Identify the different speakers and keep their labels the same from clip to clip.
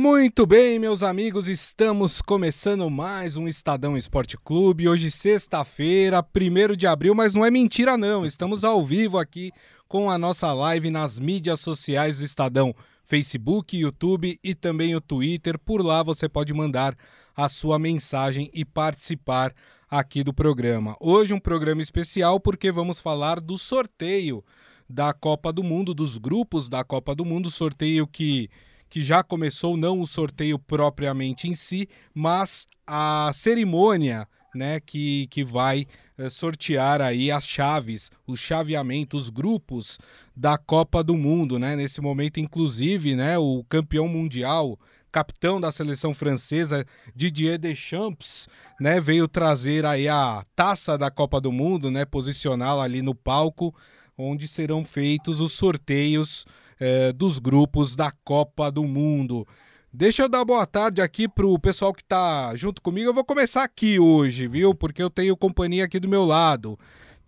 Speaker 1: Muito bem, meus amigos, estamos começando mais um Estadão Esporte Clube. Hoje, sexta-feira, 1 de abril, mas não é mentira, não. Estamos ao vivo aqui com a nossa live nas mídias sociais do Estadão, Facebook, YouTube e também o Twitter. Por lá você pode mandar a sua mensagem e participar aqui do programa. Hoje, um programa especial porque vamos falar do sorteio da Copa do Mundo, dos grupos da Copa do Mundo, sorteio que que já começou não o sorteio propriamente em si, mas a cerimônia né, que, que vai eh, sortear aí as chaves, os chaveamentos, os grupos da Copa do Mundo, né? Nesse momento, inclusive, né, o campeão mundial, capitão da seleção francesa, Didier Deschamps, né, veio trazer aí a taça da Copa do Mundo, né, posicioná-la ali no palco, onde serão feitos os sorteios é, dos grupos da Copa do Mundo. Deixa eu dar boa tarde aqui pro pessoal que está junto comigo. Eu vou começar aqui hoje, viu? Porque eu tenho companhia aqui do meu lado.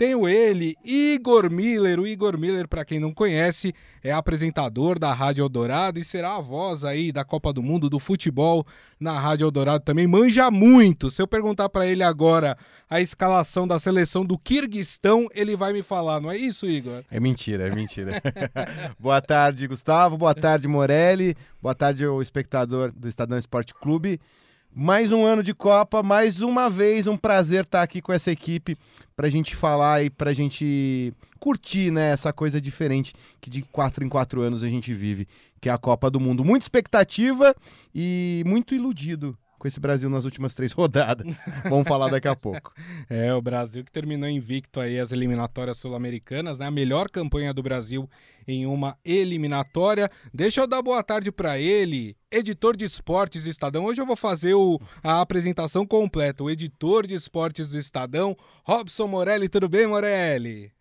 Speaker 1: Tenho ele, Igor Miller. O Igor Miller, para quem não conhece, é apresentador da Rádio Eldorado e será a voz aí da Copa do Mundo do futebol na Rádio Eldorado também. Manja muito. Se eu perguntar para ele agora a escalação da seleção do Kirguistão, ele vai me falar, não é isso, Igor?
Speaker 2: É mentira, é mentira. boa tarde, Gustavo. Boa tarde, Morelli. Boa tarde, o espectador do Estadão Esporte Clube. Mais um ano de Copa, mais uma vez um prazer estar aqui com essa equipe para a gente falar e para a gente curtir né, essa coisa diferente que de quatro em quatro anos a gente vive, que é a Copa do Mundo. Muita expectativa e muito iludido com esse Brasil nas últimas três rodadas. Vamos falar daqui a pouco.
Speaker 1: É, o Brasil que terminou invicto aí as eliminatórias sul-americanas, né? A melhor campanha do Brasil em uma eliminatória. Deixa eu dar boa tarde para ele, editor de esportes do Estadão. Hoje eu vou fazer o, a apresentação completa. O editor de esportes do Estadão, Robson Morelli. Tudo bem, Morelli?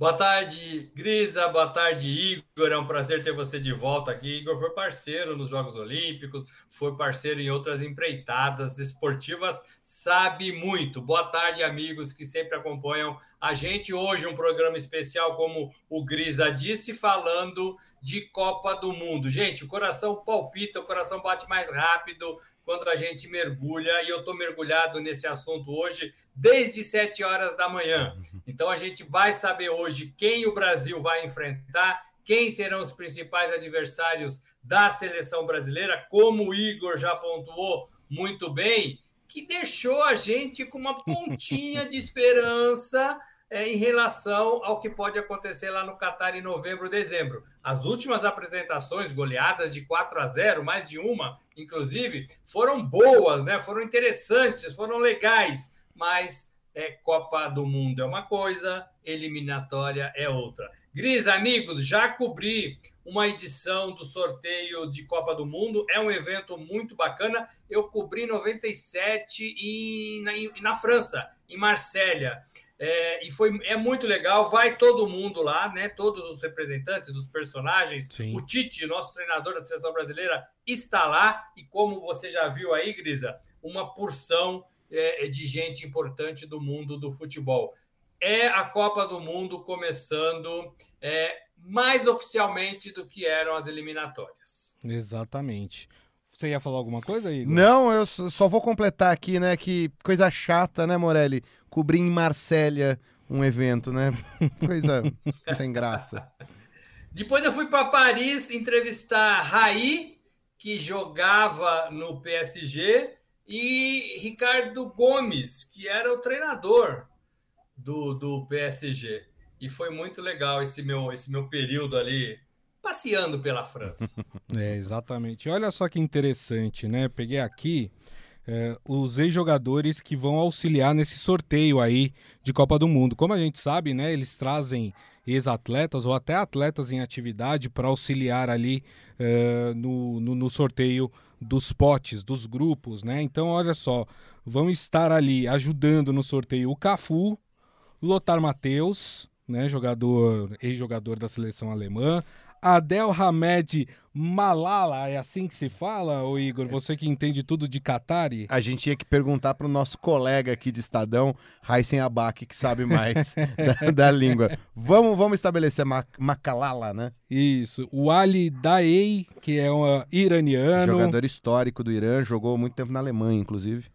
Speaker 3: Boa tarde, Grisa. Boa tarde, Igor. É um prazer ter você de volta aqui. Igor foi parceiro nos Jogos Olímpicos, foi parceiro em outras empreitadas esportivas, sabe muito. Boa tarde, amigos que sempre acompanham a gente. Hoje, um programa especial, como o Grisa disse, falando de Copa do Mundo. Gente, o coração palpita, o coração bate mais rápido quando a gente mergulha, e eu estou mergulhado nesse assunto hoje desde 7 horas da manhã. Então a gente vai saber hoje quem o Brasil vai enfrentar, quem serão os principais adversários da seleção brasileira, como o Igor já pontuou muito bem, que deixou a gente com uma pontinha de esperança é, em relação ao que pode acontecer lá no Catar em novembro, dezembro. As últimas apresentações, goleadas de 4 a 0, mais de uma, inclusive, foram boas, né? Foram interessantes, foram legais, mas é Copa do Mundo é uma coisa, eliminatória é outra. Gris, amigos, já cobri uma edição do sorteio de Copa do Mundo, é um evento muito bacana. Eu cobri 97 em, na, na França, em Marsella. É, e foi é muito legal. Vai todo mundo lá, né? Todos os representantes, os personagens. Sim. O Tite, nosso treinador da seleção brasileira, está lá. E como você já viu aí, Grisa, uma porção é, é, de gente importante do mundo do futebol. É a Copa do Mundo começando é, mais oficialmente do que eram as eliminatórias.
Speaker 1: Exatamente. Você ia falar alguma coisa, Igor?
Speaker 2: Não, eu só vou completar aqui, né? Que coisa chata, né, Morelli? Cobrir em Marsella um evento, né? Coisa sem graça.
Speaker 3: Depois eu fui para Paris entrevistar Raí, que jogava no PSG, e Ricardo Gomes, que era o treinador do, do PSG. E foi muito legal esse meu, esse meu período ali passeando pela França.
Speaker 1: é, exatamente. Olha só que interessante, né? Peguei aqui é, os ex-jogadores que vão auxiliar nesse sorteio aí de Copa do Mundo. Como a gente sabe, né? Eles trazem ex-atletas ou até atletas em atividade para auxiliar ali uh, no, no, no, sorteio dos potes, dos grupos, né? Então, olha só, vão estar ali ajudando no sorteio o Cafu, Lothar Matheus, né, jogador, ex-jogador da seleção alemã, Adel Hamed Malala, é assim que se fala, ô Igor? Você que entende tudo de Qatari?
Speaker 2: A gente tinha que perguntar para o nosso colega aqui de Estadão, Raisen Abak, que sabe mais da, da, língua. Vamos, vamos estabelecer Makalala, né?
Speaker 1: Isso. O Ali Daei, que é um iraniano.
Speaker 2: Jogador histórico do Irã, jogou muito tempo na Alemanha, inclusive.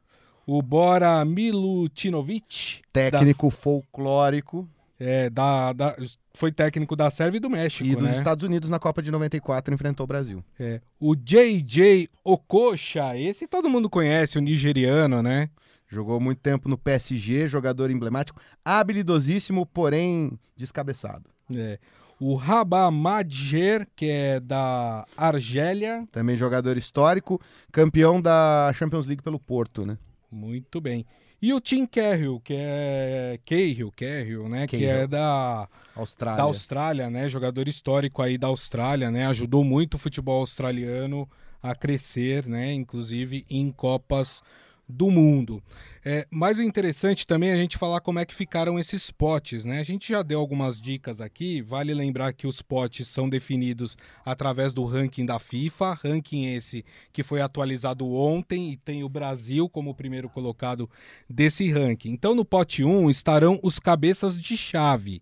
Speaker 1: O Bora Milutinovic.
Speaker 2: Técnico da... folclórico.
Speaker 1: É, da, da, foi técnico da Sérvia e do México.
Speaker 2: E dos
Speaker 1: né?
Speaker 2: Estados Unidos na Copa de 94 enfrentou o Brasil.
Speaker 1: É. O JJ Okocha, esse todo mundo conhece, o nigeriano, né?
Speaker 2: Jogou muito tempo no PSG, jogador emblemático, habilidosíssimo, porém descabeçado.
Speaker 1: É. O Rabah Madjer, que é da Argélia.
Speaker 2: Também jogador histórico, campeão da Champions League pelo Porto, né?
Speaker 1: Muito bem. E o Tim Cahill, que é Cahill, Cahill, né, Cahill. que é da
Speaker 2: Austrália.
Speaker 1: da Austrália, né, jogador histórico aí da Austrália, né, ajudou muito o futebol australiano a crescer, né, inclusive em copas do mundo. É, mas o interessante também é a gente falar como é que ficaram esses potes, né? A gente já deu algumas dicas aqui, vale lembrar que os potes são definidos através do ranking da FIFA, ranking esse que foi atualizado ontem e tem o Brasil como primeiro colocado desse ranking. Então no pote 1 estarão os cabeças de chave.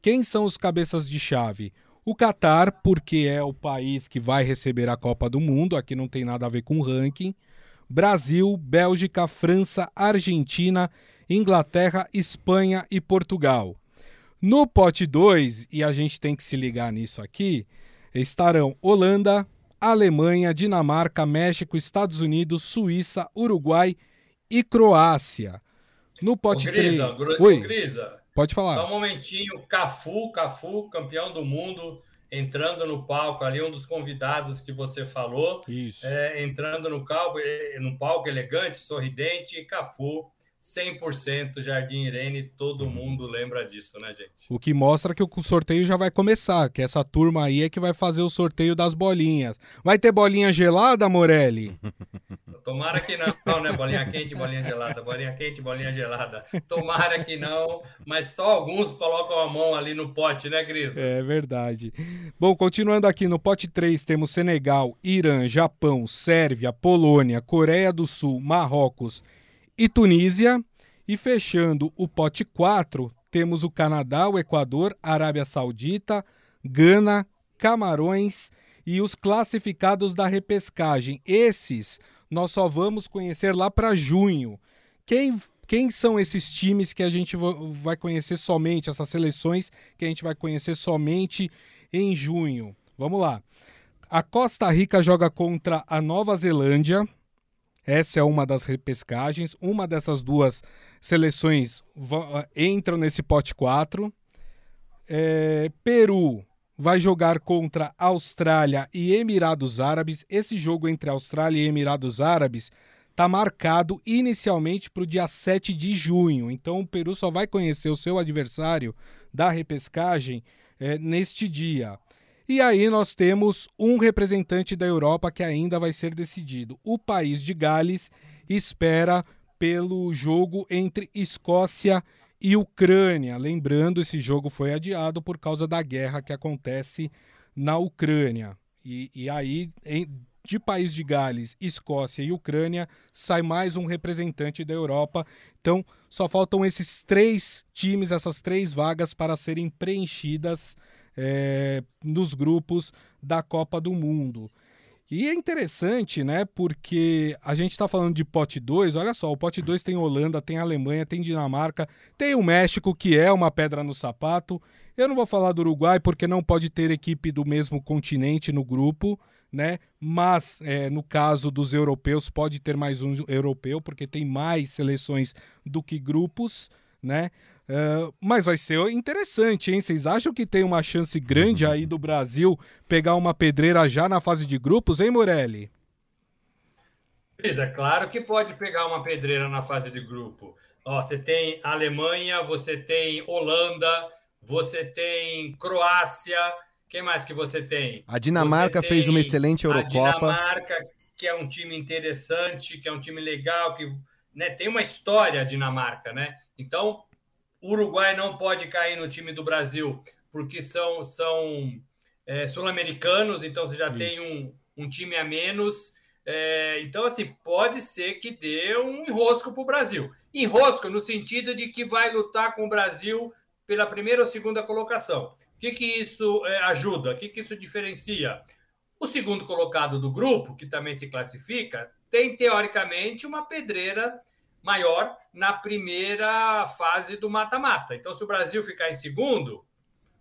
Speaker 1: Quem são os cabeças de chave? O Catar, porque é o país que vai receber a Copa do Mundo, aqui não tem nada a ver com ranking. Brasil, Bélgica, França, Argentina, Inglaterra, Espanha e Portugal. No pote 2, e a gente tem que se ligar nisso aqui, estarão Holanda, Alemanha, Dinamarca, México, Estados Unidos, Suíça, Uruguai e Croácia. No pote 3.
Speaker 3: Oi. Grisa,
Speaker 1: pode falar.
Speaker 3: Só um momentinho. Cafu, Cafu, campeão do mundo entrando no palco ali, um dos convidados que você falou, é, entrando no palco, é, no palco elegante, sorridente, Cafu, 100% Jardim Irene, todo mundo lembra disso, né, gente?
Speaker 1: O que mostra que o sorteio já vai começar, que essa turma aí é que vai fazer o sorteio das bolinhas. Vai ter bolinha gelada, Morelli?
Speaker 3: Tomara que não, né? Bolinha quente, bolinha gelada, bolinha quente, bolinha gelada. Tomara que não, mas só alguns colocam a mão ali no pote, né, Gris?
Speaker 1: É verdade. Bom, continuando aqui no pote 3, temos Senegal, Irã, Japão, Sérvia, Polônia, Coreia do Sul, Marrocos e Tunísia. E fechando o pote 4, temos o Canadá, o Equador, Arábia Saudita, Gana, Camarões e os classificados da repescagem. Esses nós só vamos conhecer lá para junho. Quem, quem são esses times que a gente vai conhecer somente, essas seleções que a gente vai conhecer somente em junho? Vamos lá. A Costa Rica joga contra a Nova Zelândia. Essa é uma das repescagens. Uma dessas duas seleções entram nesse pote 4. É, Peru vai jogar contra Austrália e Emirados Árabes. Esse jogo entre Austrália e Emirados Árabes está marcado inicialmente para o dia 7 de junho. Então o Peru só vai conhecer o seu adversário da repescagem é, neste dia. E aí nós temos um representante da Europa que ainda vai ser decidido. O país de Gales espera pelo jogo entre Escócia e Ucrânia. Lembrando, esse jogo foi adiado por causa da guerra que acontece na Ucrânia. E, e aí, em, de país de Gales, Escócia e Ucrânia, sai mais um representante da Europa. Então, só faltam esses três times, essas três vagas para serem preenchidas é, nos grupos da Copa do Mundo. E é interessante, né? Porque a gente está falando de pote 2, olha só, o pote 2 tem Holanda, tem Alemanha, tem Dinamarca, tem o México, que é uma pedra no sapato. Eu não vou falar do Uruguai porque não pode ter equipe do mesmo continente no grupo, né? Mas é, no caso dos europeus, pode ter mais um europeu, porque tem mais seleções do que grupos, né? Uh, mas vai ser interessante, hein? Vocês acham que tem uma chance grande aí do Brasil pegar uma pedreira já na fase de grupos, hein, Morelli?
Speaker 3: É claro que pode pegar uma pedreira na fase de grupo. Ó, você tem Alemanha, você tem Holanda, você tem Croácia. Quem mais que você tem?
Speaker 2: A Dinamarca fez uma excelente Eurocopa. A
Speaker 3: Dinamarca, que é um time interessante, que é um time legal, que né, tem uma história a Dinamarca, né? Então, o Uruguai não pode cair no time do Brasil, porque são, são é, sul-americanos, então você já Isso. tem um, um time a menos. É, então, assim, pode ser que dê um enrosco para o Brasil. Enrosco no sentido de que vai lutar com o Brasil pela primeira ou segunda colocação. O que, que isso é, ajuda? O que, que isso diferencia? O segundo colocado do grupo, que também se classifica, tem teoricamente uma pedreira maior na primeira fase do mata-mata. Então, se o Brasil ficar em segundo,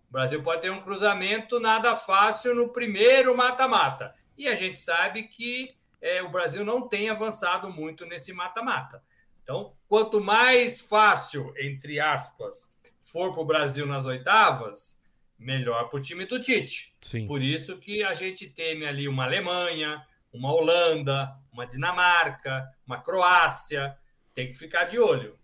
Speaker 3: o Brasil pode ter um cruzamento nada fácil no primeiro mata-mata. E a gente sabe que é, o Brasil não tem avançado muito nesse mata-mata. Então, quanto mais fácil, entre aspas, for para o Brasil nas oitavas, melhor para o time do Tite. Sim. Por isso que a gente teme ali uma Alemanha, uma Holanda, uma Dinamarca, uma Croácia. Tem que ficar de olho.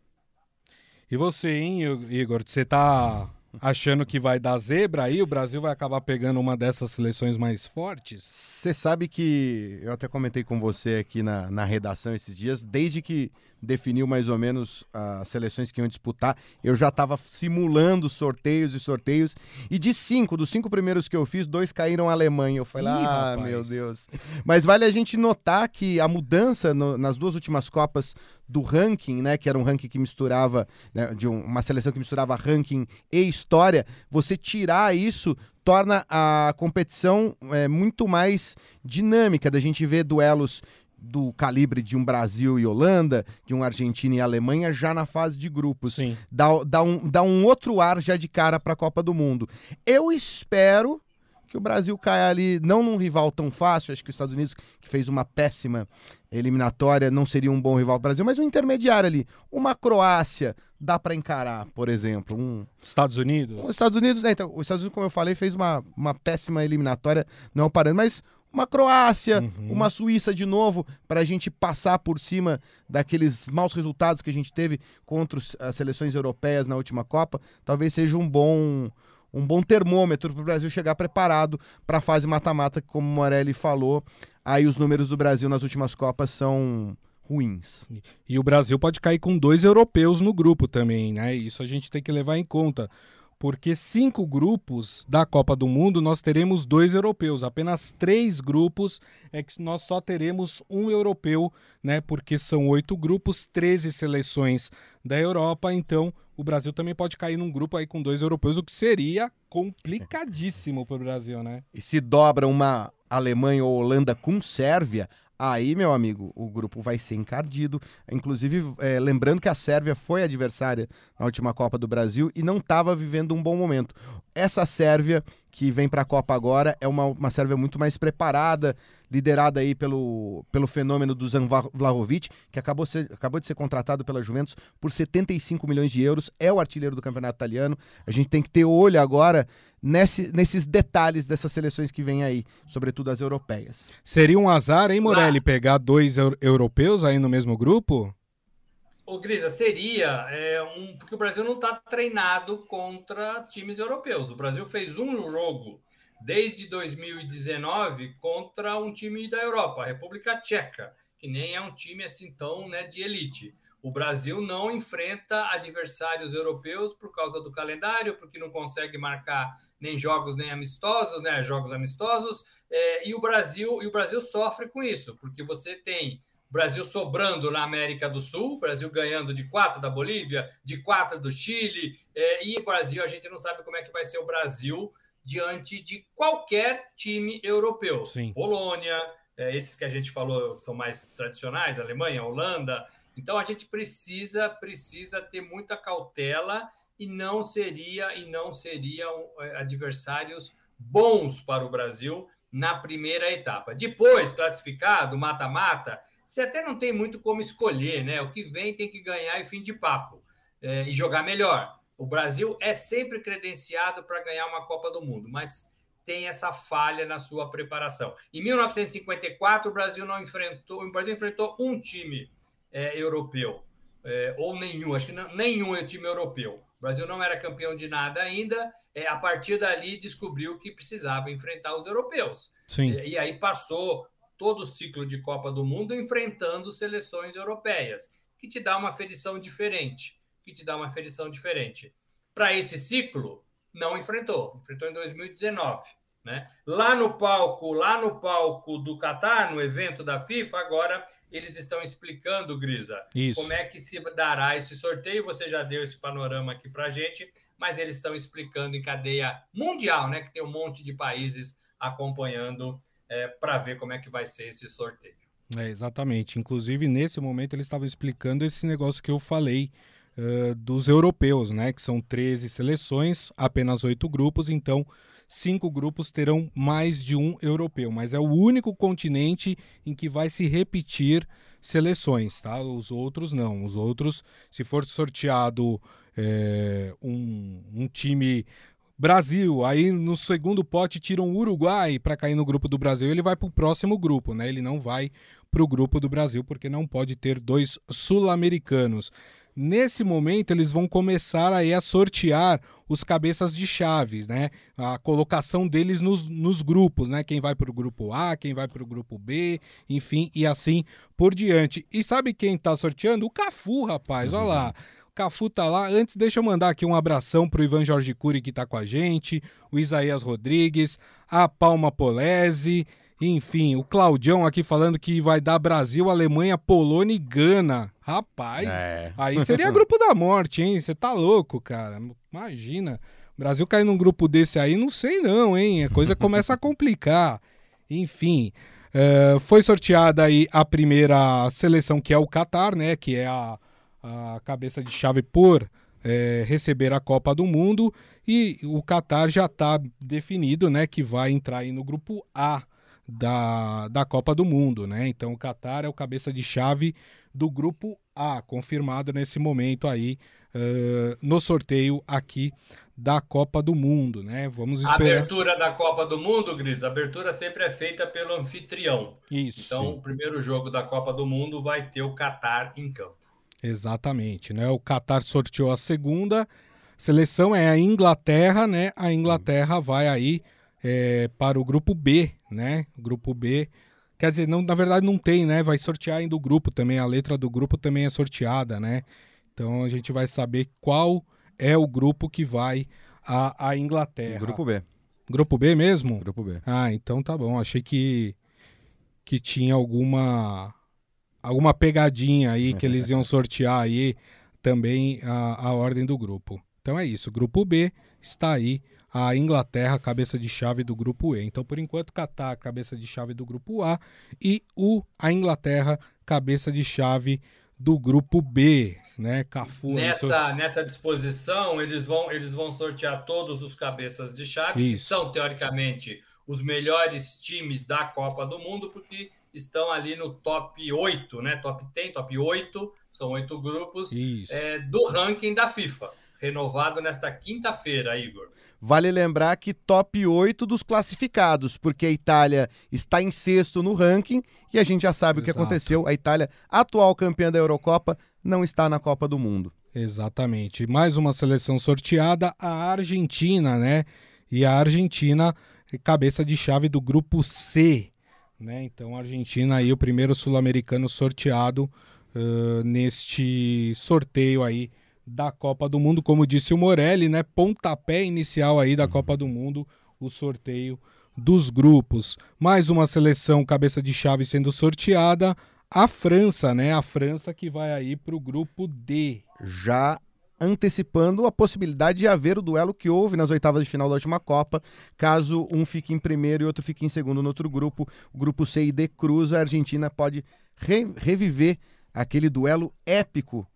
Speaker 1: E você, hein, Igor? Você está achando que vai dar zebra aí? O Brasil vai acabar pegando uma dessas seleções mais fortes?
Speaker 2: Você sabe que eu até comentei com você aqui na, na redação esses dias, desde que definiu mais ou menos as seleções que iam disputar, eu já estava simulando sorteios e sorteios. E de cinco, dos cinco primeiros que eu fiz, dois caíram Alemanha. Eu falei, Ih, ah, rapaz. meu Deus. Mas vale a gente notar que a mudança no, nas duas últimas Copas do ranking, né, que era um ranking que misturava, né, de um, uma seleção que misturava ranking e história, você tirar isso torna a competição é, muito mais dinâmica, da gente ver duelos do calibre de um Brasil e Holanda, de um Argentina e Alemanha já na fase de grupos. Sim. Dá, dá, um, dá um outro ar já de cara para a Copa do Mundo. Eu espero que o Brasil caia ali, não num rival tão fácil, acho que os Estados Unidos, que fez uma péssima eliminatória, não seria um bom rival para o Brasil, mas um intermediário ali. Uma Croácia, dá para encarar, por exemplo. Um...
Speaker 1: Estados Unidos?
Speaker 2: Os Estados Unidos, é, então, os Estados Unidos, como eu falei, fez uma, uma péssima eliminatória, não o parâmetro, mas uma Croácia, uhum. uma Suíça de novo, para a gente passar por cima daqueles maus resultados que a gente teve contra as seleções europeias na última Copa, talvez seja um bom um bom termômetro para o Brasil chegar preparado para a fase mata-mata, como o Morelli falou. Aí os números do Brasil nas últimas Copas são ruins.
Speaker 1: E o Brasil pode cair com dois europeus no grupo também, né? Isso a gente tem que levar em conta porque cinco grupos da Copa do Mundo nós teremos dois europeus, apenas três grupos é que nós só teremos um europeu, né? Porque são oito grupos, 13 seleções da Europa, então o Brasil também pode cair num grupo aí com dois europeus, o que seria complicadíssimo para o Brasil, né?
Speaker 2: E se dobra uma Alemanha ou Holanda com Sérvia, Aí, meu amigo, o grupo vai ser encardido. Inclusive, é, lembrando que a Sérvia foi adversária na última Copa do Brasil e não estava vivendo um bom momento. Essa Sérvia que vem para a Copa agora é uma, uma Sérvia muito mais preparada, liderada aí pelo, pelo fenômeno do Zan Vlahovic, que acabou, ser, acabou de ser contratado pela Juventus por 75 milhões de euros, é o artilheiro do campeonato italiano. A gente tem que ter olho agora nesse, nesses detalhes dessas seleções que vêm aí, sobretudo as europeias.
Speaker 1: Seria um azar, hein, Morelli, pegar dois europeus aí no mesmo grupo?
Speaker 3: O Grisa, seria é, um. Porque o Brasil não está treinado contra times europeus. O Brasil fez um jogo desde 2019 contra um time da Europa, a República Tcheca, que nem é um time assim tão né, de elite. O Brasil não enfrenta adversários europeus por causa do calendário, porque não consegue marcar nem jogos nem amistosos, né? Jogos amistosos. É, e o Brasil e o Brasil sofre com isso, porque você tem Brasil sobrando na América do Sul, Brasil ganhando de quatro da Bolívia, de quatro do Chile, é, e o Brasil, a gente não sabe como é que vai ser o Brasil diante de qualquer time europeu. Sim. Polônia, é, esses que a gente falou são mais tradicionais, Alemanha, Holanda. Então a gente precisa precisa ter muita cautela e não seria e não seriam é, adversários bons para o Brasil na primeira etapa. Depois, classificado, mata-mata, você até não tem muito como escolher, né? O que vem tem que ganhar e fim de papo é, e jogar melhor. O Brasil é sempre credenciado para ganhar uma Copa do Mundo, mas tem essa falha na sua preparação. Em 1954, o Brasil não enfrentou, o Brasil enfrentou um time é, europeu, é, ou nenhum, acho que não, nenhum é time europeu. O Brasil não era campeão de nada ainda. É, a partir dali descobriu que precisava enfrentar os europeus. Sim. É, e aí passou todo o ciclo de Copa do Mundo enfrentando seleções europeias, que te dá uma ferição diferente, que te dá uma ferição diferente. Para esse ciclo, não enfrentou, enfrentou em 2019. Né? Lá no palco, lá no palco do Catar, no evento da FIFA, agora eles estão explicando, Grisa, Isso. como é que se dará esse sorteio. Você já deu esse panorama aqui para gente, mas eles estão explicando em cadeia mundial, né? Que tem um monte de países acompanhando é, para ver como é que vai ser esse sorteio.
Speaker 1: É, exatamente. Inclusive, nesse momento, eles estavam explicando esse negócio que eu falei uh, dos europeus, né? Que são 13 seleções, apenas oito grupos, então cinco grupos terão mais de um europeu, mas é o único continente em que vai se repetir seleções, tá? Os outros não. Os outros, se for sorteado é, um, um time Brasil, aí no segundo pote tiram o Uruguai para cair no grupo do Brasil, ele vai para o próximo grupo, né? Ele não vai para o grupo do Brasil porque não pode ter dois sul-americanos. Nesse momento, eles vão começar aí a sortear os cabeças de chave, né? A colocação deles nos, nos grupos, né? Quem vai para o grupo A, quem vai para o grupo B, enfim, e assim por diante. E sabe quem está sorteando? O Cafu, rapaz, olha lá. O Cafu tá lá. Antes, deixa eu mandar aqui um abração pro Ivan Jorge Cury que tá com a gente, o Isaías Rodrigues, a Palma Polese, enfim, o Claudião aqui falando que vai dar Brasil, Alemanha, Polônia e Gana. Rapaz, é. aí seria grupo da morte, hein? Você tá louco, cara. Imagina. Brasil cair num grupo desse aí, não sei não, hein? A coisa começa a complicar. Enfim, uh, foi sorteada aí a primeira seleção, que é o Qatar, né? Que é a, a cabeça de chave por é, receber a Copa do Mundo. E o Qatar já está definido, né? Que vai entrar aí no grupo A da, da Copa do Mundo, né? Então o Qatar é o cabeça de chave do grupo A, confirmado nesse momento aí uh, no sorteio aqui da Copa do Mundo, né? Vamos esperar.
Speaker 3: A abertura da Copa do Mundo, Gris, a abertura sempre é feita pelo anfitrião.
Speaker 1: Isso.
Speaker 3: Então, o primeiro jogo da Copa do Mundo vai ter o Qatar em campo.
Speaker 1: Exatamente, né? O Qatar sorteou a segunda seleção é a Inglaterra, né? A Inglaterra vai aí é, para o grupo B, né? O grupo B. Quer dizer, não, na verdade não tem, né? Vai sortear ainda o grupo também. A letra do grupo também é sorteada, né? Então a gente vai saber qual é o grupo que vai à, à Inglaterra.
Speaker 2: Grupo B.
Speaker 1: Grupo B mesmo?
Speaker 2: Grupo B.
Speaker 1: Ah, então tá bom. Achei que, que tinha alguma alguma pegadinha aí que eles iam sortear aí também a, a ordem do grupo. Então é isso. Grupo B está aí a Inglaterra, cabeça de chave do grupo E. Então, por enquanto, Catar, cabeça de chave do grupo A, e o, a Inglaterra, cabeça de chave do grupo B, né? Cafu.
Speaker 3: Nessa, nessa disposição, eles vão, eles vão sortear todos os cabeças de chave, Isso. que são, teoricamente, os melhores times da Copa do Mundo, porque estão ali no top 8, né? Top 10, top 8, são oito grupos é, do ranking da FIFA, renovado nesta quinta-feira, Igor.
Speaker 2: Vale lembrar que top 8 dos classificados, porque a Itália está em sexto no ranking e a gente já sabe Exato. o que aconteceu. A Itália, atual campeã da Eurocopa, não está na Copa do Mundo.
Speaker 1: Exatamente. Mais uma seleção sorteada, a Argentina, né? E a Argentina, cabeça de chave do grupo C. Né? Então, a Argentina aí, o primeiro sul-americano sorteado uh, neste sorteio aí da Copa do Mundo, como disse o Morelli, né? Pontapé inicial aí da Copa do Mundo, o sorteio dos grupos. Mais uma seleção cabeça de chave sendo sorteada, a França, né? A França que vai aí para o grupo D.
Speaker 2: Já antecipando a possibilidade de haver o duelo que houve nas oitavas de final da última Copa, caso um fique em primeiro e outro fique em segundo no outro grupo, o grupo C e D cruza, a Argentina pode re reviver aquele duelo épico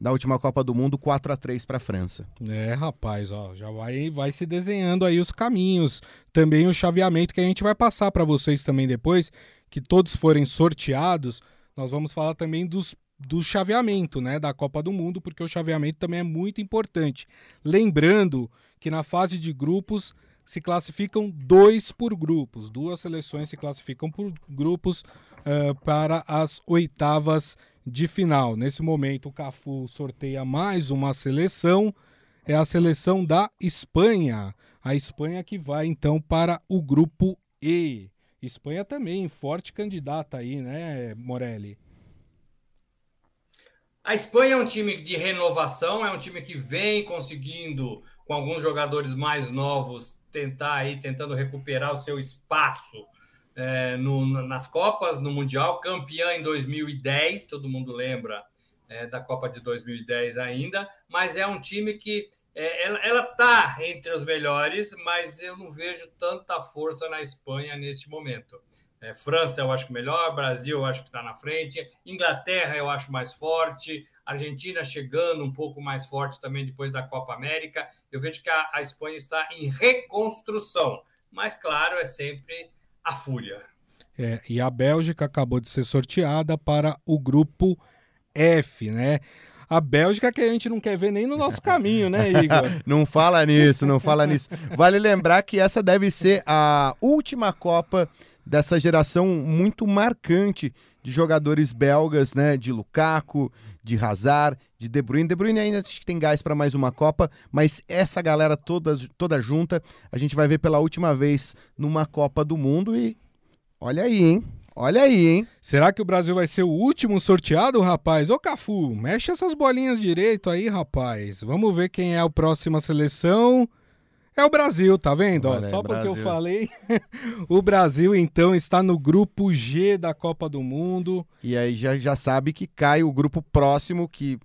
Speaker 2: da última Copa do Mundo, 4 a 3 para a França.
Speaker 1: É, rapaz, ó, já vai, vai se desenhando aí os caminhos, também o chaveamento que a gente vai passar para vocês também depois, que todos forem sorteados, nós vamos falar também dos do chaveamento, né, da Copa do Mundo, porque o chaveamento também é muito importante. Lembrando que na fase de grupos se classificam dois por grupos, duas seleções se classificam por grupos uh, para as oitavas de final. Nesse momento, o Cafu sorteia mais uma seleção, é a seleção da Espanha. A Espanha que vai então para o grupo E. Espanha também, forte candidata aí, né, Morelli?
Speaker 3: A Espanha é um time de renovação, é um time que vem conseguindo, com alguns jogadores mais novos, tentar aí, tentando recuperar o seu espaço é, no, nas Copas, no Mundial, campeã em 2010, todo mundo lembra é, da Copa de 2010 ainda, mas é um time que é, ela está entre os melhores, mas eu não vejo tanta força na Espanha neste momento. É, França eu acho melhor, Brasil eu acho que está na frente, Inglaterra eu acho mais forte, Argentina chegando um pouco mais forte também depois da Copa América. Eu vejo que a, a Espanha está em reconstrução, mas claro, é sempre a fúria.
Speaker 1: É, e a Bélgica acabou de ser sorteada para o grupo F, né? A Bélgica que a gente não quer ver nem no nosso caminho, né, Igor?
Speaker 2: não fala nisso, não fala nisso. Vale lembrar que essa deve ser a última Copa dessa geração muito marcante de jogadores belgas, né? De Lukaku, de Hazard, de De Bruyne. De Bruyne ainda tem gás para mais uma Copa, mas essa galera toda, toda junta a gente vai ver pela última vez numa Copa do Mundo e olha aí, hein? Olha aí, hein?
Speaker 1: Será que o Brasil vai ser o último sorteado, rapaz? Ô, Cafu, mexe essas bolinhas direito aí, rapaz. Vamos ver quem é a próxima seleção. É o Brasil, tá vendo? Olha, Só porque Brasil. eu falei. o Brasil, então, está no grupo G da Copa do Mundo.
Speaker 2: E aí já, já sabe que cai o grupo próximo, que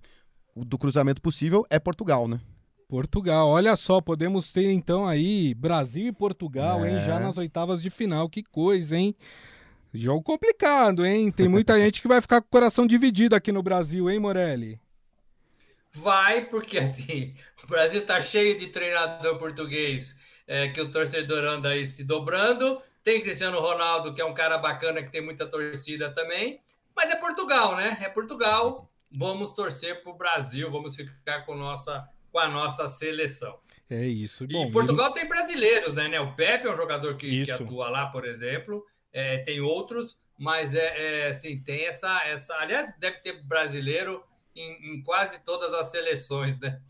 Speaker 2: do cruzamento possível é Portugal, né?
Speaker 1: Portugal, olha só, podemos ter então aí Brasil e Portugal, é. hein? Já nas oitavas de final, que coisa, hein? Jogo complicado, hein? Tem muita gente que vai ficar com o coração dividido aqui no Brasil, hein, Morelli?
Speaker 3: Vai, porque assim, o Brasil tá cheio de treinador português é, que o torcedor anda aí se dobrando. Tem Cristiano Ronaldo, que é um cara bacana, que tem muita torcida também. Mas é Portugal, né? É Portugal. Vamos torcer pro Brasil, vamos ficar com, nossa, com a nossa seleção.
Speaker 1: É isso.
Speaker 3: Bom, e Portugal tem brasileiros, né, né? O Pepe é um jogador que, que atua lá, por exemplo é, tem outros, mas é, é, assim, tem essa, essa. Aliás, deve ter brasileiro em, em quase todas as seleções, né?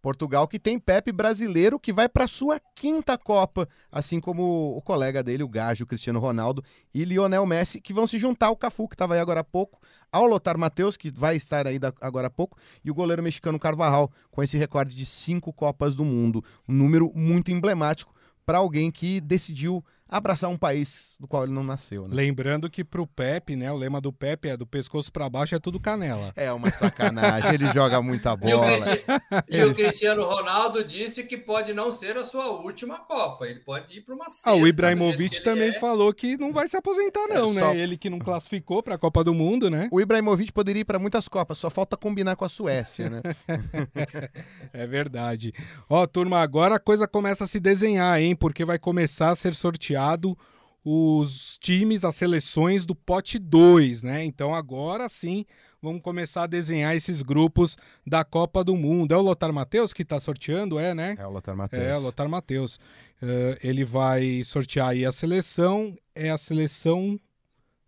Speaker 2: Portugal que tem Pepe brasileiro que vai para sua quinta Copa, assim como o colega dele, o Gajo, Cristiano Ronaldo e Lionel Messi, que vão se juntar ao Cafu, que estava aí agora há pouco, ao Lotar Matheus, que vai estar aí agora há pouco, e o goleiro mexicano Carvajal, com esse recorde de cinco Copas do Mundo. Um número muito emblemático para alguém que decidiu abraçar um país do qual ele não nasceu. Né?
Speaker 1: Lembrando que pro Pepe, né, o lema do Pepe é do pescoço para baixo é tudo canela.
Speaker 2: É uma sacanagem, ele joga muita bola.
Speaker 3: E o, Cristi... e o, Cristiano Ronaldo disse que pode não ser a sua última Copa, ele pode ir para uma sexta.
Speaker 1: Ah, o Ibrahimovic também é. falou que não vai se aposentar não, é, né? Só... Ele que não classificou para a Copa do Mundo, né?
Speaker 2: O Ibrahimovic poderia ir para muitas Copas, só falta combinar com a Suécia, né?
Speaker 1: é verdade. Ó, turma, agora a coisa começa a se desenhar, hein? Porque vai começar a ser sorteado sorteado os times, as seleções do pote 2, né? Então agora sim vamos começar a desenhar esses grupos da Copa do Mundo. É o Lothar Matheus que está sorteando, é, né?
Speaker 2: É o Lothar Matheus.
Speaker 1: É, o Lothar Matheus. Uh, ele vai sortear aí a seleção, é a seleção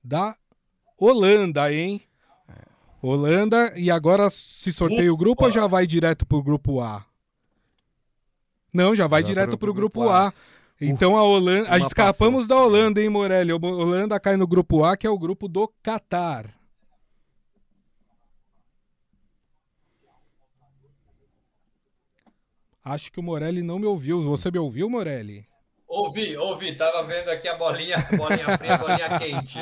Speaker 1: da Holanda, hein? É. Holanda, e agora se sorteia o grupo ou já vai direto pro grupo A? Não, já vai já direto pro, pro grupo, grupo A. A. Então a Holanda. A escapamos da Holanda, hein, Morelli? A Holanda cai no grupo A, que é o grupo do Catar. Acho que o Morelli não me ouviu. Você me ouviu, Morelli?
Speaker 3: Ouvi, ouvi, tava vendo aqui a bolinha, bolinha fria, bolinha quente.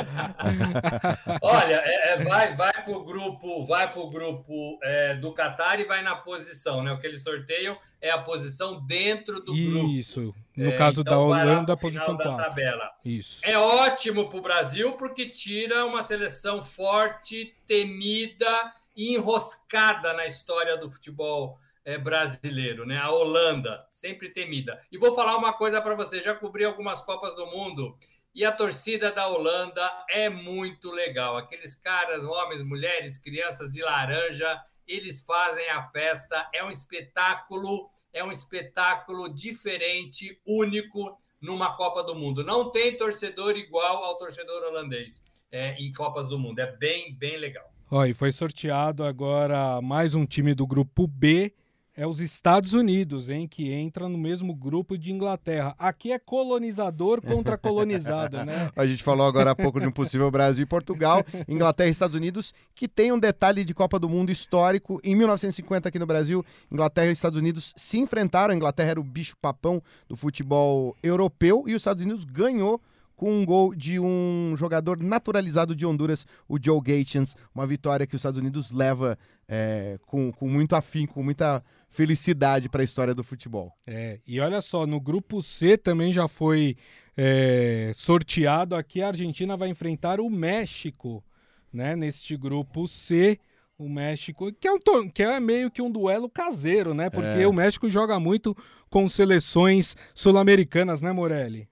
Speaker 3: Olha, é, é, vai, vai pro grupo, vai pro grupo é, do Qatar e vai na posição, né? O que eles sorteiam é a posição dentro do
Speaker 1: Isso.
Speaker 3: grupo.
Speaker 1: Isso. No é, caso então da Holanda, a posição 4.
Speaker 3: tabela.
Speaker 1: Isso.
Speaker 3: É ótimo pro Brasil porque tira uma seleção forte, temida e enroscada na história do futebol é, brasileiro, né? A Holanda, sempre temida. E vou falar uma coisa para você: já cobri algumas Copas do Mundo e a torcida da Holanda é muito legal. Aqueles caras, homens, mulheres, crianças de laranja, eles fazem a festa. É um espetáculo, é um espetáculo diferente, único numa Copa do Mundo. Não tem torcedor igual ao torcedor holandês é, em Copas do Mundo. É bem, bem legal.
Speaker 1: Ó, e foi sorteado agora mais um time do grupo B é os Estados Unidos, hein, que entra no mesmo grupo de Inglaterra. Aqui é colonizador contra colonizado, né?
Speaker 2: A gente falou agora há pouco de um possível Brasil e Portugal, Inglaterra e Estados Unidos, que tem um detalhe de Copa do Mundo histórico. Em 1950 aqui no Brasil, Inglaterra e Estados Unidos se enfrentaram. A Inglaterra era o bicho papão do futebol europeu e os Estados Unidos ganhou com um gol de um jogador naturalizado de Honduras, o Joe Gations, uma vitória que os Estados Unidos leva é, com, com muito afim, com muita felicidade para a história do futebol.
Speaker 1: É, e olha só, no grupo C também já foi é, sorteado aqui, a Argentina vai enfrentar o México, né? Neste grupo C, o México, que é, um, que é meio que um duelo caseiro, né? Porque é. o México joga muito com seleções sul-americanas, né, Morelli?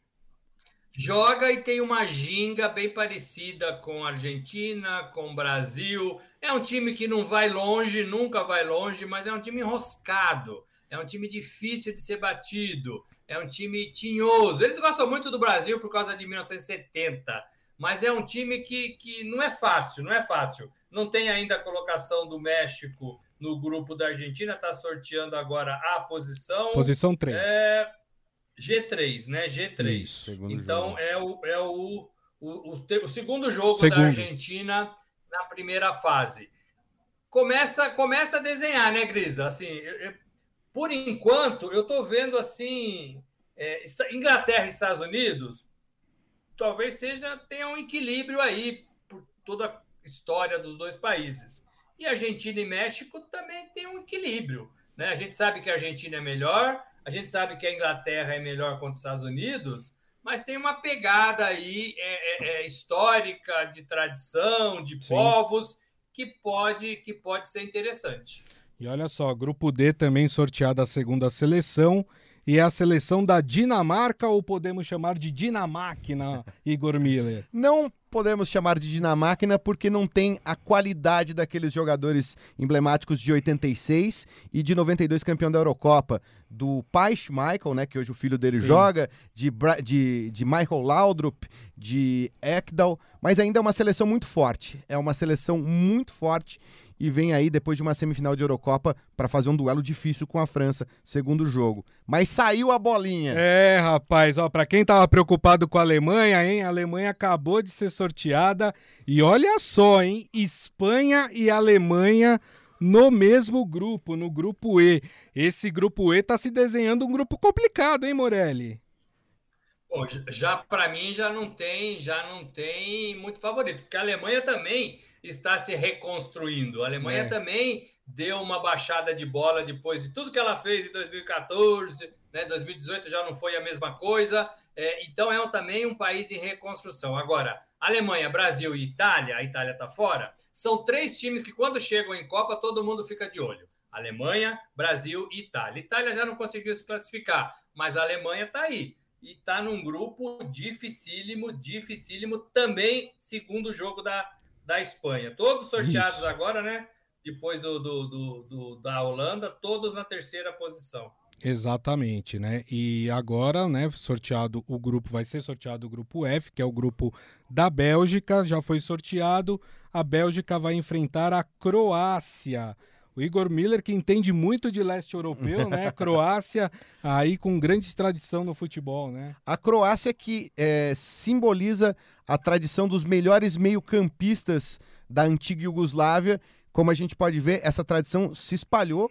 Speaker 3: Joga e tem uma ginga bem parecida com a Argentina, com o Brasil. É um time que não vai longe, nunca vai longe, mas é um time enroscado. É um time difícil de ser batido. É um time tinhoso. Eles gostam muito do Brasil por causa de 1970, mas é um time que, que não é fácil, não é fácil. Não tem ainda a colocação do México no grupo da Argentina, está sorteando agora a posição.
Speaker 1: Posição 3.
Speaker 3: É, G3, né? G3. Isso, então jogo. é, o, é o, o, o, o segundo jogo segundo. da Argentina na primeira fase. Começa, começa a desenhar, né, Grisa? Assim, eu, eu, por enquanto, eu estou vendo assim. É, Inglaterra e Estados Unidos talvez seja tenha um equilíbrio aí por toda a história dos dois países. E Argentina e México também tem um equilíbrio. Né? A gente sabe que a Argentina é melhor, a gente sabe que a Inglaterra é melhor contra os Estados Unidos, mas tem uma pegada aí é, é, é histórica, de tradição, de Sim. povos, que pode, que pode ser interessante.
Speaker 1: E olha só, grupo D também sorteado a segunda seleção. E é a seleção da Dinamarca, ou podemos chamar de Dinamáquina, Igor Miller?
Speaker 2: Não podemos chamar de Dinamáquina porque não tem a qualidade daqueles jogadores emblemáticos de 86 e de 92 campeão da Eurocopa. Do pai Michael, né, que hoje o filho dele Sim. joga, de, de, de Michael Laudrup, de Ekdal, mas ainda é uma seleção muito forte. É uma seleção muito forte e vem aí depois de uma semifinal de Eurocopa para fazer um duelo difícil com a França, segundo jogo. Mas saiu a bolinha.
Speaker 1: É, rapaz, ó, para quem tava preocupado com a Alemanha, hein? A Alemanha acabou de ser sorteada e olha só, hein? Espanha e Alemanha no mesmo grupo, no grupo E. Esse grupo E tá se desenhando um grupo complicado, hein, Morelli?
Speaker 3: Bom, já para mim já não tem, já não tem muito favorito, porque a Alemanha também está se reconstruindo. A Alemanha é. também deu uma baixada de bola depois de tudo que ela fez em 2014, né? 2018 já não foi a mesma coisa. É, então é um, também um país em reconstrução. Agora, Alemanha, Brasil e Itália, a Itália está fora, são três times que quando chegam em Copa todo mundo fica de olho. Alemanha, Brasil e Itália. Itália já não conseguiu se classificar, mas a Alemanha está aí. E está num grupo dificílimo, dificílimo, também segundo jogo da, da Espanha. Todos sorteados Isso. agora, né? Depois do, do, do, do, da Holanda, todos na terceira posição.
Speaker 1: Exatamente, né? E agora, né, sorteado o grupo, vai ser sorteado o grupo F, que é o grupo da Bélgica, já foi sorteado. A Bélgica vai enfrentar a Croácia. O Igor Miller, que entende muito de leste europeu, né? Croácia, aí com grande tradição no futebol, né?
Speaker 2: A Croácia que é, simboliza a tradição dos melhores meio-campistas da antiga Iugoslávia. Como a gente pode ver, essa tradição se espalhou.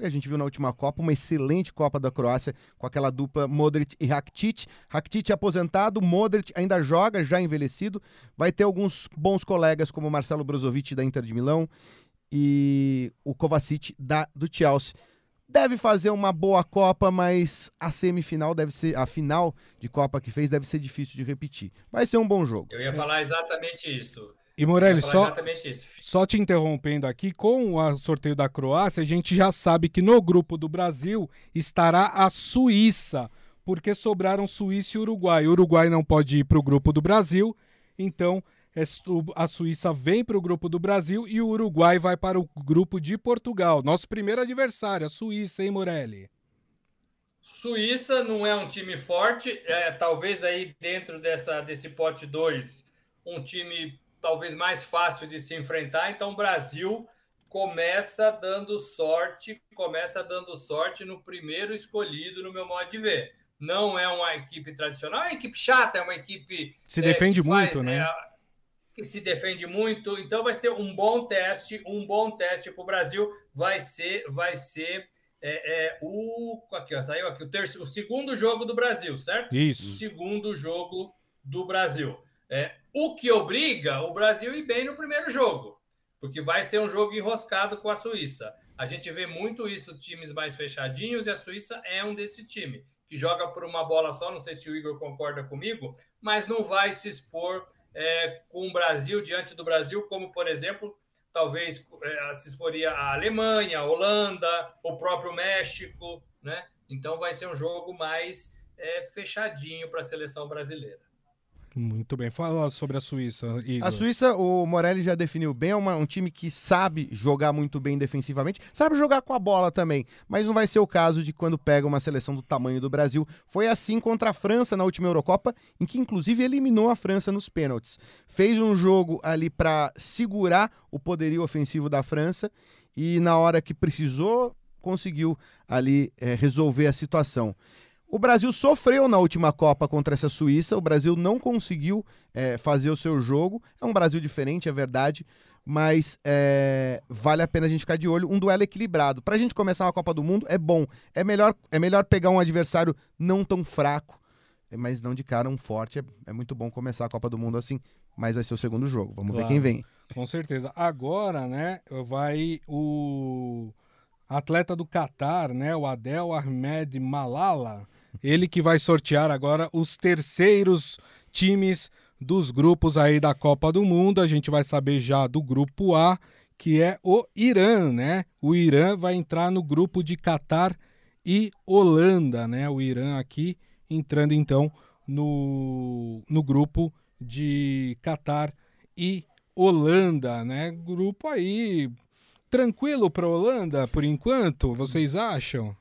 Speaker 2: A gente viu na última Copa uma excelente Copa da Croácia com aquela dupla Modric e Rakitic. Rakitic aposentado, Modric ainda joga, já envelhecido. Vai ter alguns bons colegas como Marcelo Brozovic da Inter de Milão e o Kovacic da, do Chelsea. Deve fazer uma boa Copa, mas a semifinal deve ser, a final de Copa que fez deve ser difícil de repetir. Vai ser um bom jogo.
Speaker 3: Eu ia falar exatamente isso.
Speaker 1: E Morelli, só, só te interrompendo aqui, com o sorteio da Croácia, a gente já sabe que no grupo do Brasil estará a Suíça, porque sobraram Suíça e Uruguai. O Uruguai não pode ir para o grupo do Brasil, então a Suíça vem para o grupo do Brasil e o Uruguai vai para o grupo de Portugal. Nosso primeiro adversário, a Suíça, hein, Morelli?
Speaker 3: Suíça não é um time forte, é, talvez aí dentro dessa, desse pote 2, um time talvez mais fácil de se enfrentar. Então, o Brasil começa dando sorte, começa dando sorte no primeiro escolhido, no meu modo de ver. Não é uma equipe tradicional, é uma equipe chata, é uma equipe.
Speaker 1: Se defende é, muito, faz, né? É,
Speaker 3: que se defende muito, então vai ser um bom teste, um bom teste para o Brasil. Vai ser, vai ser é, é, o. Aqui, ó, saiu aqui, o, terceiro, o segundo jogo do Brasil, certo?
Speaker 1: Isso.
Speaker 3: O segundo jogo do Brasil. É, o que obriga o Brasil a ir bem no primeiro jogo, porque vai ser um jogo enroscado com a Suíça. A gente vê muito isso, times mais fechadinhos, e a Suíça é um desse time, que joga por uma bola só. Não sei se o Igor concorda comigo, mas não vai se expor é, com o Brasil, diante do Brasil, como, por exemplo, talvez é, se exporia a Alemanha, a Holanda, o próprio México, né? Então vai ser um jogo mais é, fechadinho para a seleção brasileira.
Speaker 1: Muito bem. Fala sobre a Suíça. Igor.
Speaker 2: A Suíça, o Morelli já definiu bem, é uma, um time que sabe jogar muito bem defensivamente, sabe jogar com a bola também, mas não vai ser o caso de quando pega uma seleção do tamanho do Brasil. Foi assim contra a França na última Eurocopa, em que inclusive eliminou a França nos pênaltis. Fez um jogo ali para segurar o poderio ofensivo da França e na hora que precisou, conseguiu ali é, resolver a situação. O Brasil sofreu na última Copa contra essa Suíça. O Brasil não conseguiu é, fazer o seu jogo. É um Brasil diferente, é verdade. Mas é, vale a pena a gente ficar de olho. Um duelo equilibrado. Para a gente começar uma Copa do Mundo é bom. É melhor, é melhor pegar um adversário não tão fraco, mas não de cara um forte. É, é muito bom começar a Copa do Mundo assim. Mas vai ser o segundo jogo. Vamos claro, ver quem vem.
Speaker 1: Com certeza. Agora, né, vai o atleta do Catar, né, o Adel Ahmed Malala ele que vai sortear agora os terceiros times dos grupos aí da Copa do Mundo. A gente vai saber já do grupo A, que é o Irã, né? O Irã vai entrar no grupo de Catar e Holanda, né? O Irã aqui entrando então no, no grupo de Catar e Holanda, né? Grupo aí tranquilo para Holanda por enquanto, vocês acham?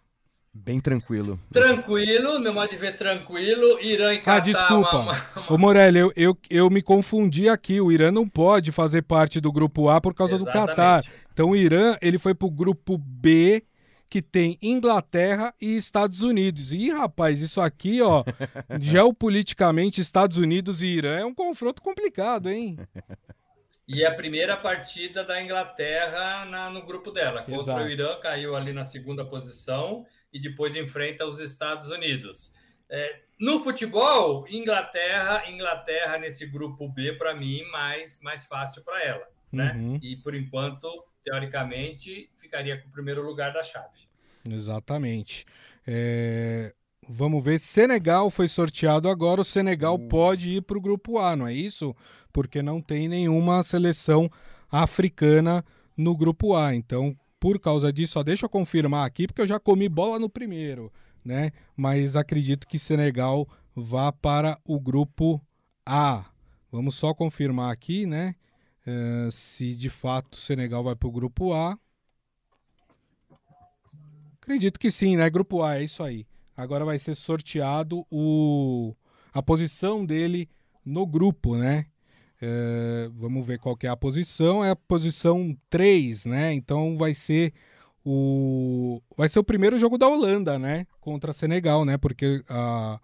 Speaker 2: Bem tranquilo.
Speaker 3: Tranquilo, meu modo de ver tranquilo. Irã e
Speaker 1: Catar. Ah, desculpa. Uma, uma... Ô Morelli, eu, eu, eu me confundi aqui. O Irã não pode fazer parte do grupo A por causa Exatamente. do Catar. Então o Irã, ele foi pro grupo B, que tem Inglaterra e Estados Unidos. E, rapaz, isso aqui, ó, geopoliticamente, Estados Unidos e Irã é um confronto complicado, hein?
Speaker 3: E é a primeira partida da Inglaterra na, no grupo dela. Contra Exato. o Irã, caiu ali na segunda posição e depois enfrenta os Estados Unidos. É, no futebol, Inglaterra, Inglaterra nesse grupo B, para mim, mais, mais fácil para ela. Né? Uhum. E por enquanto, teoricamente, ficaria com o primeiro lugar da chave.
Speaker 1: Exatamente. É... Vamos ver. Senegal foi sorteado agora. O Senegal pode ir para o grupo A, não é isso? Porque não tem nenhuma seleção africana no grupo A. Então, por causa disso, só deixa eu confirmar aqui, porque eu já comi bola no primeiro, né? Mas acredito que Senegal vá para o grupo A. Vamos só confirmar aqui, né? Uh, se de fato Senegal vai para o grupo A. Acredito que sim, né? Grupo A, é isso aí. Agora vai ser sorteado o... a posição dele no grupo, né? É, vamos ver qual que é a posição. É a posição 3, né? Então vai ser o vai ser o primeiro jogo da Holanda, né? Contra Senegal, né? Porque a,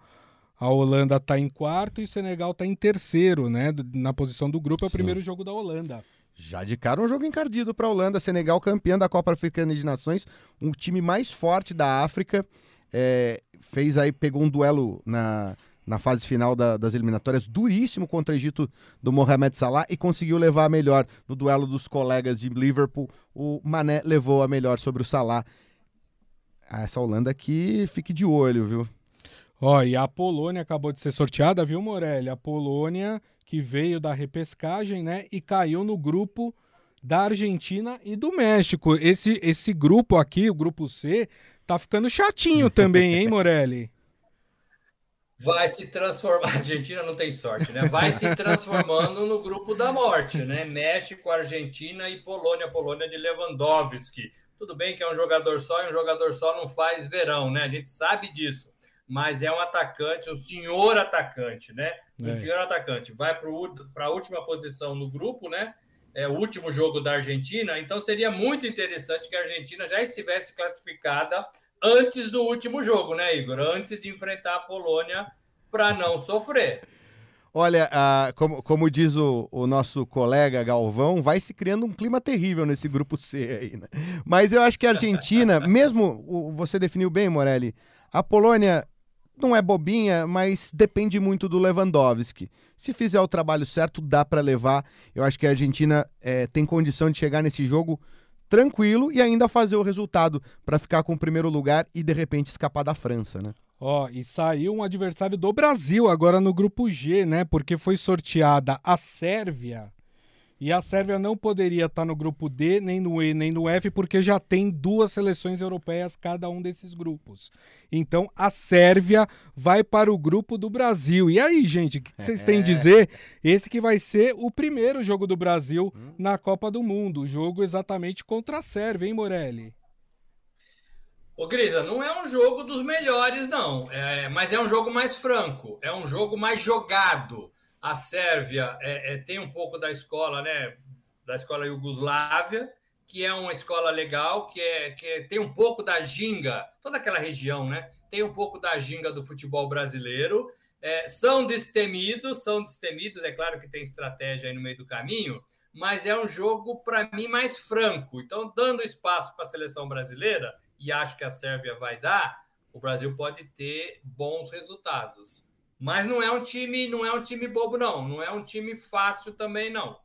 Speaker 1: a Holanda está em quarto e o Senegal está em terceiro, né? Na posição do grupo é o Sim. primeiro jogo da Holanda.
Speaker 2: Já de cara um jogo encardido para a Holanda, Senegal campeã da Copa Africana de Nações, um time mais forte da África, é, fez aí pegou um duelo na na fase final da, das eliminatórias, duríssimo contra o Egito do Mohamed Salah e conseguiu levar a melhor no duelo dos colegas de Liverpool. O Mané levou a melhor sobre o Salah. Ah, essa Holanda aqui, fique de olho, viu?
Speaker 1: Ó, e a Polônia acabou de ser sorteada, viu, Morelli? A Polônia que veio da repescagem, né, e caiu no grupo da Argentina e do México. Esse, esse grupo aqui, o grupo C, tá ficando chatinho também, hein, Morelli?
Speaker 3: vai se transformar. A Argentina não tem sorte, né? Vai se transformando no grupo da morte, né? México, Argentina e Polônia. Polônia de Lewandowski. Tudo bem que é um jogador só e um jogador só não faz verão, né? A gente sabe disso. Mas é um atacante, um senhor atacante, né? Um é. senhor atacante. Vai para a última posição no grupo, né? É o último jogo da Argentina, então seria muito interessante que a Argentina já estivesse classificada antes do último jogo, né, Igor? Antes de enfrentar a Polônia para não sofrer.
Speaker 2: Olha, uh, como, como, diz o, o, nosso colega Galvão, vai se criando um clima terrível nesse grupo C aí, né? Mas eu acho que a Argentina, mesmo o, você definiu bem, Morelli, a Polônia não é bobinha, mas depende muito do Lewandowski. Se fizer o trabalho certo, dá para levar. Eu acho que a Argentina é, tem condição de chegar nesse jogo tranquilo e ainda fazer o resultado para ficar com o primeiro lugar e de repente escapar da França, né?
Speaker 1: Ó, e saiu um adversário do Brasil agora no grupo G, né? Porque foi sorteada a Sérvia. E a Sérvia não poderia estar no grupo D, nem no E, nem no F, porque já tem duas seleções europeias cada um desses grupos. Então a Sérvia vai para o grupo do Brasil. E aí, gente, o que vocês têm a é. dizer? Esse que vai ser o primeiro jogo do Brasil hum. na Copa do Mundo. O jogo exatamente contra a Sérvia, hein, Morelli?
Speaker 3: Ô, Grisa, não é um jogo dos melhores, não. É, mas é um jogo mais franco, é um jogo mais jogado. A Sérvia é, é, tem um pouco da escola, né? Da escola Iugoslávia, que é uma escola legal, que, é, que é, tem um pouco da ginga, toda aquela região, né? Tem um pouco da ginga do futebol brasileiro. É, são destemidos, são destemidos, é claro que tem estratégia aí no meio do caminho, mas é um jogo, para mim, mais franco. Então, dando espaço para a seleção brasileira, e acho que a Sérvia vai dar, o Brasil pode ter bons resultados. Mas não é um time, não é um time bobo não, não é um time fácil também não.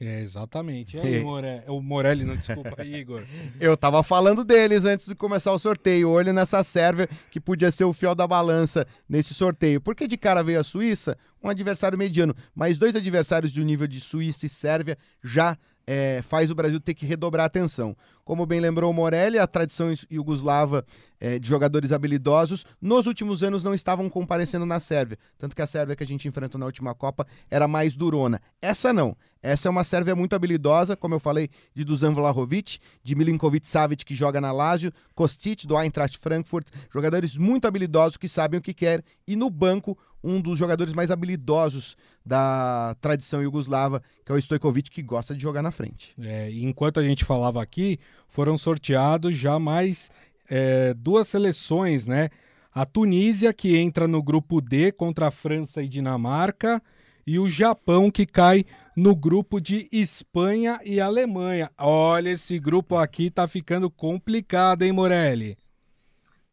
Speaker 1: É, exatamente. E aí, More... o Morelli, não desculpa, Igor.
Speaker 2: Eu tava falando deles antes de começar o sorteio. Olho nessa Sérvia que podia ser o fiel da balança nesse sorteio. Porque de cara veio a Suíça, um adversário mediano, mas dois adversários de um nível de Suíça e Sérvia já é, faz o Brasil ter que redobrar a atenção. Como bem lembrou Morelli, a tradição iugoslava é, de jogadores habilidosos nos últimos anos não estavam comparecendo na Sérvia. Tanto que a Sérvia que a gente enfrentou na última Copa era mais durona. Essa não. Essa é uma Sérvia muito habilidosa, como eu falei, de Dusan Vlahovic, de Milinkovic Savic, que joga na Lazio, Kostic, do Eintracht Frankfurt, jogadores muito habilidosos que sabem o que quer, e no banco um dos jogadores mais habilidosos da tradição iugoslava, que é o Stojkovic, que gosta de jogar na frente.
Speaker 1: É, enquanto a gente falava aqui, foram sorteados já mais é, duas seleções, né? A Tunísia, que entra no grupo D contra a França e Dinamarca, e o Japão, que cai no grupo de Espanha e Alemanha. Olha, esse grupo aqui tá ficando complicado, hein, Morelli?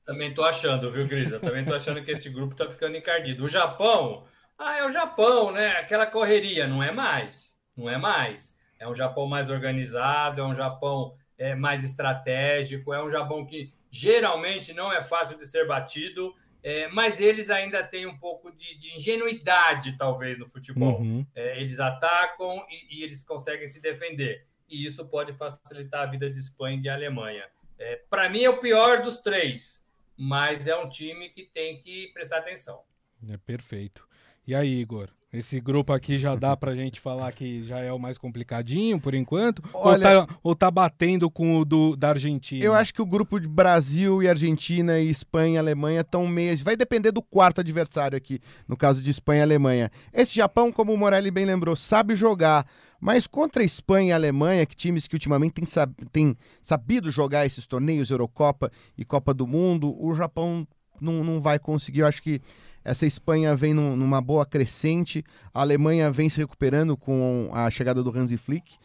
Speaker 3: Também tô achando, viu, Grisa? Também tô achando que esse grupo tá ficando encardido. O Japão, ah, é o Japão, né? Aquela correria, não é mais. Não é mais. É um Japão mais organizado, é um Japão é, mais estratégico, é um Japão que geralmente não é fácil de ser batido, é, mas eles ainda têm um pouco de, de ingenuidade, talvez, no futebol. Uhum. É, eles atacam e, e, eles conseguem se defender. E isso pode facilitar a vida de Espanha e de Alemanha. É, Para mim, é o pior dos três mas é um time que tem que prestar atenção.
Speaker 1: É perfeito. E aí, Igor? Esse grupo aqui já dá pra gente falar que já é o mais complicadinho por enquanto? Olha, ou, tá, ou tá batendo com o do, da Argentina?
Speaker 2: Eu acho que o grupo de Brasil e Argentina e Espanha e Alemanha estão meio. Vai depender do quarto adversário aqui, no caso de Espanha e Alemanha. Esse Japão, como o Morelli bem lembrou, sabe jogar. Mas contra a Espanha e a Alemanha, que times que ultimamente têm, sab têm sabido jogar esses torneios, Eurocopa e Copa do Mundo, o Japão não, não vai conseguir. Eu acho que essa Espanha vem num, numa boa crescente, a Alemanha vem se recuperando com a chegada do Hansi Flick.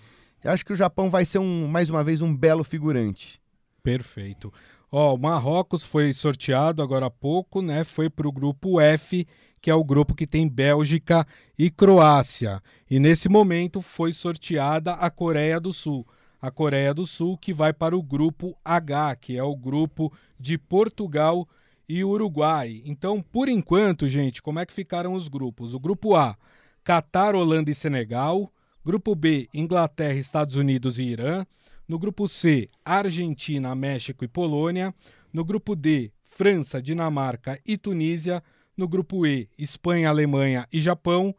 Speaker 2: Acho que o Japão vai ser, um, mais uma vez, um belo figurante.
Speaker 1: Perfeito. Ó, o Marrocos foi sorteado agora há pouco, né? Foi para o grupo F, que é o grupo que tem Bélgica e Croácia. E nesse momento foi sorteada a Coreia do Sul. A Coreia do Sul que vai para o grupo H, que é o grupo de Portugal e Uruguai. Então, por enquanto, gente, como é que ficaram os grupos? O grupo A, Catar, Holanda e Senegal. Grupo B, Inglaterra, Estados Unidos e Irã. No grupo C, Argentina, México e Polônia. No grupo D, França, Dinamarca e Tunísia. No grupo E, Espanha, Alemanha e Japão.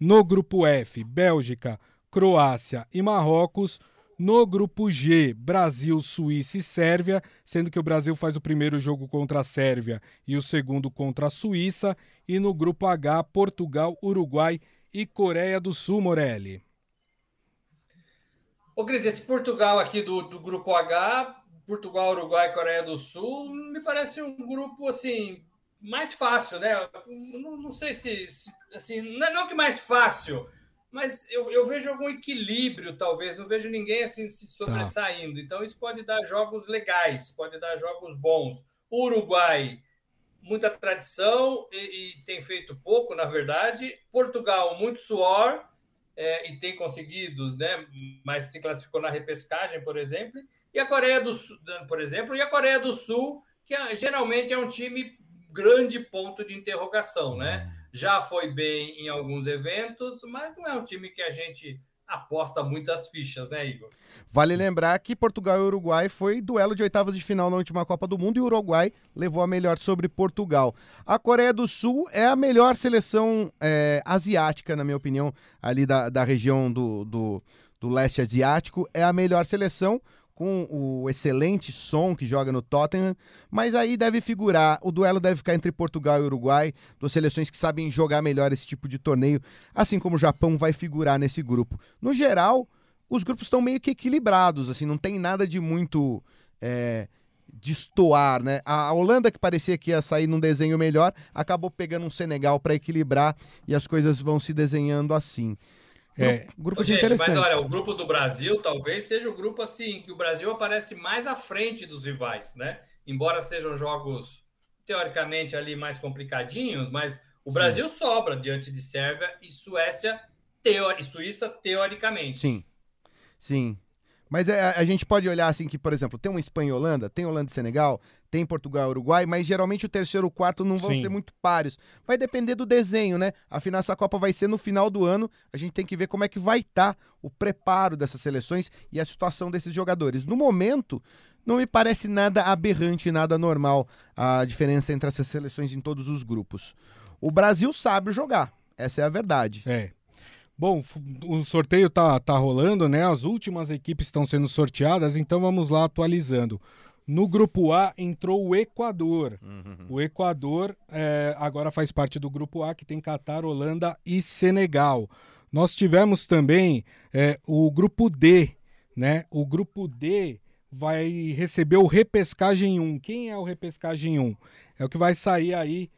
Speaker 1: No grupo F, Bélgica, Croácia e Marrocos. No grupo G, Brasil, Suíça e Sérvia, sendo que o Brasil faz o primeiro jogo contra a Sérvia e o segundo contra a Suíça. E no grupo H, Portugal, Uruguai e Coreia do Sul, Morelli.
Speaker 3: Ô, Cris, esse Portugal aqui do, do grupo H, Portugal, Uruguai, Coreia do Sul, me parece um grupo assim mais fácil, né? Não, não sei se, se, assim, não, é, não que mais fácil, mas eu, eu, vejo algum equilíbrio, talvez. Não vejo ninguém assim se tá. sobressaindo. Tá. Então, isso pode dar jogos legais, pode dar jogos bons. Uruguai, muita tradição e, e tem feito pouco, na verdade. Portugal, muito suor é, e tem conseguido, né? Mas se classificou na repescagem, por exemplo. E a Coreia do Sul, por exemplo, e a Coreia do Sul, que é, geralmente é um time grande ponto de interrogação, né? Já foi bem em alguns eventos, mas não é um time que a gente aposta muitas fichas, né, Igor?
Speaker 2: Vale lembrar que Portugal e Uruguai foi duelo de oitavas de final na última Copa do Mundo e o Uruguai levou a melhor sobre Portugal. A Coreia do Sul é a melhor seleção é, asiática, na minha opinião, ali da, da região do, do, do leste asiático. É a melhor seleção com o excelente som que joga no Tottenham, mas aí deve figurar, o duelo deve ficar entre Portugal e Uruguai, duas seleções que sabem jogar melhor esse tipo de torneio, assim como o Japão vai figurar nesse grupo. No geral, os grupos estão meio que equilibrados, assim, não tem nada de muito é, destoar, né? A Holanda que parecia que ia sair num desenho melhor, acabou pegando um Senegal para equilibrar e as coisas vão se desenhando assim.
Speaker 3: É, grupo Gente, mas olha, o grupo do Brasil talvez seja o grupo assim que o Brasil aparece mais à frente dos rivais, né? Embora sejam jogos teoricamente ali mais complicadinhos, mas o Brasil Sim. sobra diante de Sérvia e Suécia teori... e Suíça teoricamente.
Speaker 2: Sim. Sim. Mas é, a gente pode olhar assim que, por exemplo, tem uma Espanha e Holanda, tem Holanda e Senegal, tem Portugal e Uruguai, mas geralmente o terceiro e o quarto não vão Sim. ser muito páreos. Vai depender do desenho, né? Afinal, essa Copa vai ser no final do ano. A gente tem que ver como é que vai estar tá o preparo dessas seleções e a situação desses jogadores. No momento, não me parece nada aberrante, nada normal a diferença entre essas seleções em todos os grupos. O Brasil sabe jogar, essa é a verdade.
Speaker 1: É. Bom, o sorteio tá, tá rolando, né? As últimas equipes estão sendo sorteadas, então vamos lá atualizando. No grupo A entrou o Equador. Uhum. O Equador é, agora faz parte do grupo A, que tem Catar, Holanda e Senegal. Nós tivemos também é, o grupo D, né? O grupo D vai receber o Repescagem 1. Quem é o Repescagem 1? É o que vai sair aí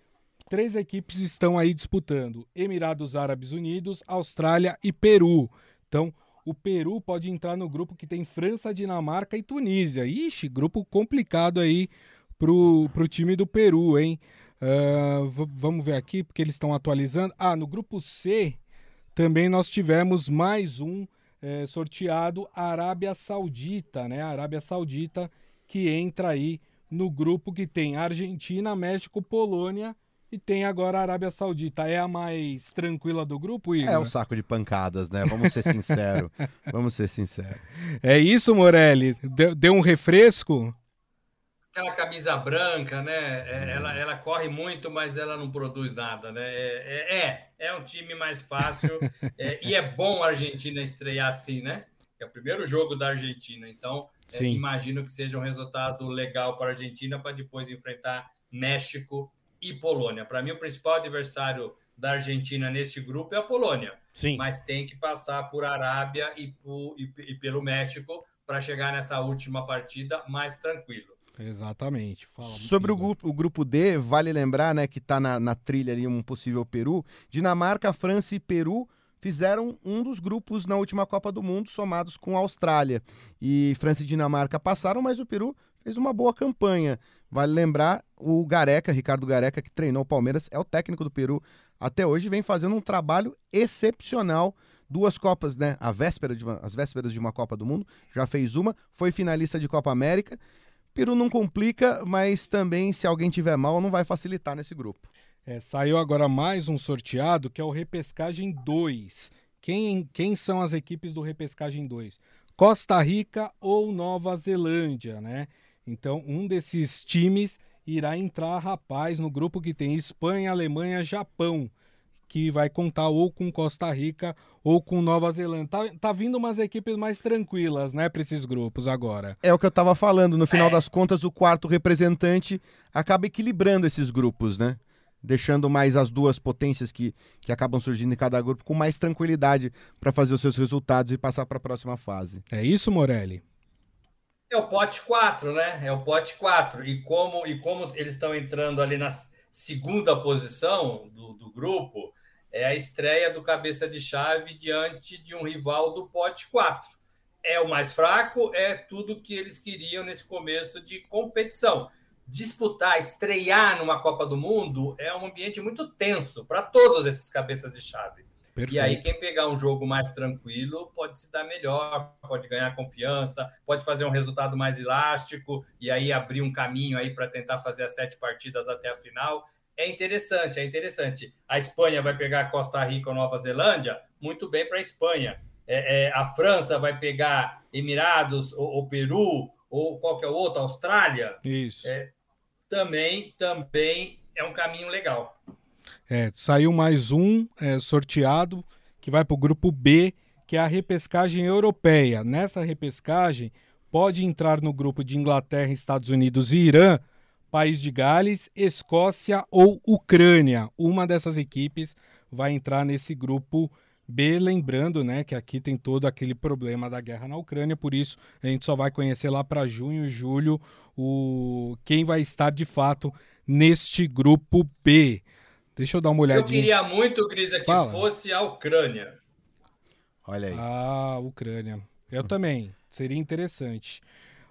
Speaker 1: Três equipes estão aí disputando: Emirados Árabes Unidos, Austrália e Peru. Então, o Peru pode entrar no grupo que tem França, Dinamarca e Tunísia. Ixi, grupo complicado aí pro, pro time do Peru, hein? Uh, vamos ver aqui, porque eles estão atualizando. Ah, no grupo C também nós tivemos mais um é, sorteado, Arábia Saudita, né? A Arábia Saudita que entra aí no grupo que tem Argentina, México, Polônia e tem agora a Arábia Saudita. É a mais tranquila do grupo, Igor?
Speaker 2: É um saco de pancadas, né? Vamos ser sinceros. Vamos ser sinceros.
Speaker 1: É isso, Morelli? Deu, deu um refresco?
Speaker 3: Aquela camisa branca, né? É, ela, ela corre muito, mas ela não produz nada, né? É, é, é um time mais fácil. É, e é bom a Argentina estrear assim, né? É o primeiro jogo da Argentina. Então, é, imagino que seja um resultado legal para a Argentina para depois enfrentar México e Polônia. Para mim, o principal adversário da Argentina neste grupo é a Polônia.
Speaker 1: Sim.
Speaker 3: Mas tem que passar por Arábia e, por, e, e pelo México para chegar nessa última partida mais tranquilo.
Speaker 1: Exatamente.
Speaker 2: Fala Sobre o grupo, o grupo, D, vale lembrar né, que está na, na trilha ali um possível Peru. Dinamarca, França e Peru fizeram um dos grupos na última Copa do Mundo, somados com a Austrália. E França e Dinamarca passaram, mas o Peru fez uma boa campanha. Vale lembrar, o Gareca, Ricardo Gareca, que treinou o Palmeiras, é o técnico do Peru até hoje, vem fazendo um trabalho excepcional. Duas Copas, né? A véspera de uma, as vésperas de uma Copa do Mundo, já fez uma, foi finalista de Copa América. Peru não complica, mas também, se alguém tiver mal, não vai facilitar nesse grupo.
Speaker 1: É, saiu agora mais um sorteado, que é o Repescagem 2. Quem, quem são as equipes do Repescagem 2? Costa Rica ou Nova Zelândia, né? Então, um desses times irá entrar, rapaz, no grupo que tem Espanha, Alemanha, Japão, que vai contar ou com Costa Rica ou com Nova Zelândia. Tá, tá vindo umas equipes mais tranquilas, né, para esses grupos agora.
Speaker 2: É o que eu tava falando, no final é. das contas, o quarto representante acaba equilibrando esses grupos, né? deixando mais as duas potências que, que acabam surgindo em cada grupo com mais tranquilidade para fazer os seus resultados e passar para a próxima fase.
Speaker 1: É isso, Morelli?
Speaker 3: É o pote 4, né? É o pote 4. E como, e como eles estão entrando ali na segunda posição do, do grupo, é a estreia do cabeça de chave diante de um rival do pote 4. É o mais fraco, é tudo que eles queriam nesse começo de competição disputar, estrear numa Copa do Mundo é um ambiente muito tenso para todos esses cabeças de chave. Perfeito. E aí, quem pegar um jogo mais tranquilo pode se dar melhor, pode ganhar confiança, pode fazer um resultado mais elástico e aí abrir um caminho aí para tentar fazer as sete partidas até a final. É interessante, é interessante. A Espanha vai pegar Costa Rica ou Nova Zelândia, muito bem para a Espanha. É, é, a França vai pegar Emirados ou, ou Peru ou qualquer outro, Austrália.
Speaker 1: Isso.
Speaker 3: É, também, também é um caminho legal.
Speaker 1: É, saiu mais um é, sorteado que vai para o grupo B, que é a repescagem europeia. Nessa repescagem, pode entrar no grupo de Inglaterra, Estados Unidos e Irã, País de Gales, Escócia ou Ucrânia. Uma dessas equipes vai entrar nesse grupo B, lembrando, né, que aqui tem todo aquele problema da guerra na Ucrânia, por isso a gente só vai conhecer lá para junho e julho o quem vai estar de fato neste grupo B. Deixa eu dar uma olhadinha.
Speaker 3: Eu queria muito, Grisa, que Fala. fosse a Ucrânia.
Speaker 2: Olha aí.
Speaker 1: Ah, Ucrânia. Eu também. Seria interessante.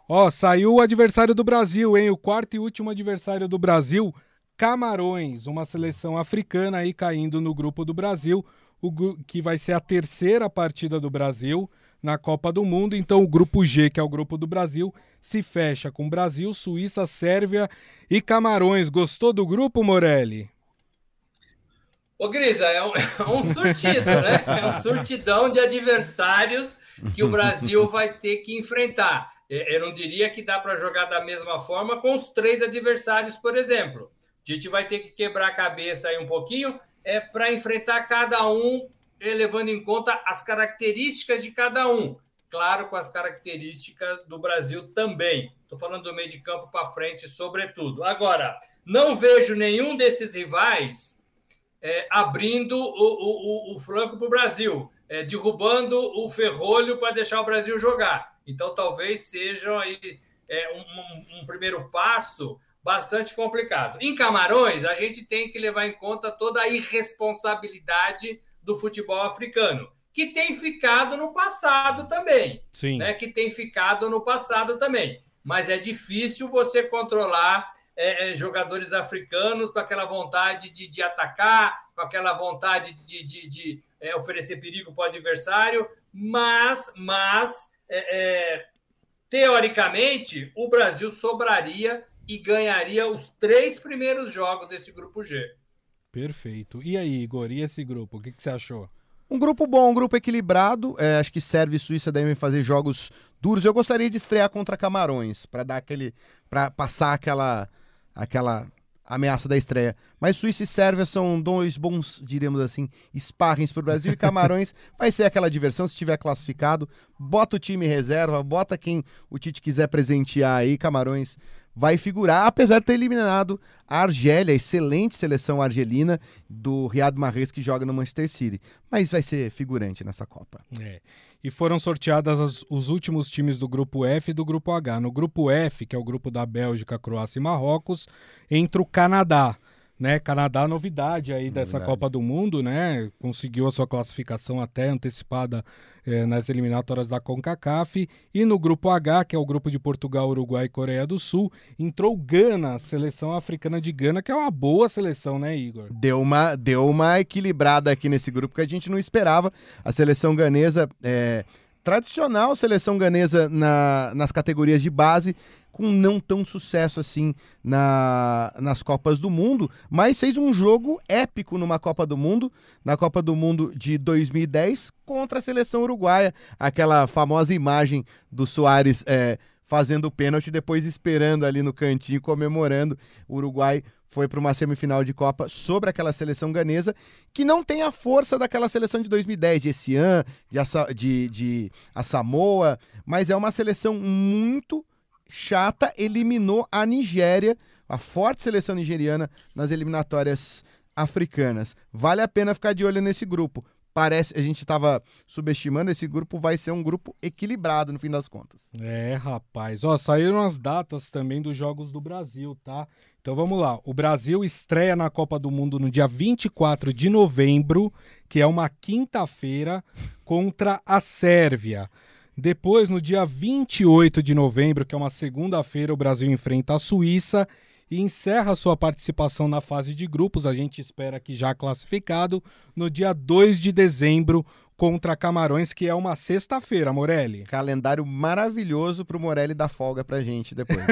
Speaker 1: Ó, saiu o adversário do Brasil, hein? O quarto e último adversário do Brasil, Camarões, uma seleção africana aí caindo no grupo do Brasil o, que vai ser a terceira partida do Brasil na Copa do Mundo. Então, o grupo G, que é o grupo do Brasil, se fecha com Brasil, Suíça, Sérvia e Camarões. Gostou do grupo, Morelli?
Speaker 3: Ô, Grisa, é um, é um surtido, né? É um surtidão de adversários que o Brasil vai ter que enfrentar. Eu não diria que dá para jogar da mesma forma com os três adversários, por exemplo. A gente vai ter que quebrar a cabeça aí um pouquinho é para enfrentar cada um, eh, levando em conta as características de cada um. Claro, com as características do Brasil também. Estou falando do meio de campo para frente, sobretudo. Agora, não vejo nenhum desses rivais é, abrindo o, o, o flanco para o Brasil, é, derrubando o ferrolho para deixar o Brasil jogar. Então, talvez seja aí, é, um, um, primeiro passo bastante complicado. Em Camarões, a gente tem que levar em conta toda a irresponsabilidade do futebol africano, que tem ficado no passado também.
Speaker 1: Sim.
Speaker 3: Né? Que tem ficado no passado também. Mas é difícil você controlar é, é, jogadores africanos com aquela vontade de, de atacar, com aquela vontade de, de, de é, oferecer perigo para o adversário, mas, mas é, é, teoricamente, o Brasil sobraria e ganharia os três primeiros jogos desse grupo G.
Speaker 1: Perfeito. E aí, Igor, e esse grupo? O que, que você achou?
Speaker 2: Um grupo bom, um grupo equilibrado. É, acho que serve e Suíça devem fazer jogos duros. Eu gostaria de estrear contra Camarões, para dar aquele. para passar aquela. Aquela ameaça da estreia. Mas Suíça e Sérvia são dois bons, diríamos assim, sparrings para o Brasil e Camarões vai ser aquela diversão se tiver classificado. Bota o time reserva, bota quem o Tite quiser presentear aí. Camarões vai figurar, apesar de ter eliminado a Argélia, a excelente seleção argelina do Riyad Mahrez que joga no Manchester City. Mas vai ser figurante nessa Copa.
Speaker 1: É. E foram sorteadas os últimos times do grupo F e do grupo H. No grupo F, que é o grupo da Bélgica, Croácia e Marrocos, entra o Canadá né? Canadá novidade aí dessa novidade. Copa do Mundo, né? Conseguiu a sua classificação até antecipada eh, nas eliminatórias da CONCACAF. E no grupo H, que é o grupo de Portugal, Uruguai e Coreia do Sul, entrou Gana, seleção africana de Gana, que é uma boa seleção, né, Igor?
Speaker 2: Deu uma, deu uma equilibrada aqui nesse grupo que a gente não esperava. A seleção ganesa é tradicional seleção ganesa na, nas categorias de base, com não tão sucesso assim na, nas Copas do Mundo, mas fez um jogo épico numa Copa do Mundo, na Copa do Mundo de 2010, contra a seleção uruguaia. Aquela famosa imagem do Soares é, fazendo o pênalti, depois esperando ali no cantinho, comemorando. O Uruguai foi para uma semifinal de Copa sobre aquela seleção ganesa, que não tem a força daquela seleção de 2010, de Essian, de, de, de a Samoa, mas é uma seleção muito chata, eliminou a Nigéria, a forte seleção nigeriana, nas eliminatórias africanas. Vale a pena ficar de olho nesse grupo. Parece, a gente estava subestimando, esse grupo vai ser um grupo equilibrado no fim das contas.
Speaker 1: É, rapaz. Ó, saíram as datas também dos Jogos do Brasil, tá? Então vamos lá. O Brasil estreia na Copa do Mundo no dia 24 de novembro, que é uma quinta-feira, contra a Sérvia. Depois, no dia 28 de novembro, que é uma segunda-feira, o Brasil enfrenta a Suíça e encerra sua participação na fase de grupos, a gente espera que já classificado, no dia 2 de dezembro contra Camarões, que é uma sexta-feira, Morelli.
Speaker 2: Calendário maravilhoso para o Morelli dar folga pra gente depois.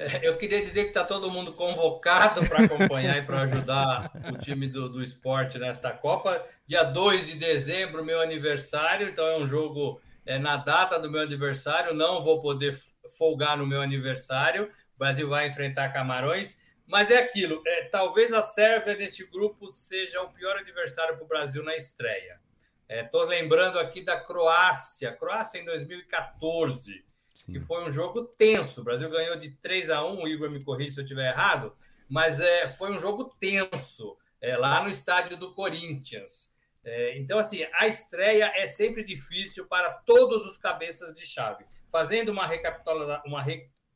Speaker 3: Eu queria dizer que está todo mundo convocado para acompanhar e para ajudar o time do, do esporte nesta Copa. Dia 2 de dezembro, meu aniversário, então é um jogo é, na data do meu aniversário. Não vou poder folgar no meu aniversário. O Brasil vai enfrentar Camarões. Mas é aquilo, é, talvez a Sérvia nesse grupo seja o pior adversário para o Brasil na estreia. Estou é, lembrando aqui da Croácia, Croácia em 2014 Sim. que foi um jogo tenso. O Brasil ganhou de 3 a 1 o Igor me corrija se eu estiver errado, mas é, foi um jogo tenso, é, lá no estádio do Corinthians. É, então, assim, a estreia é sempre difícil para todos os cabeças de chave. Fazendo uma, recapitula uma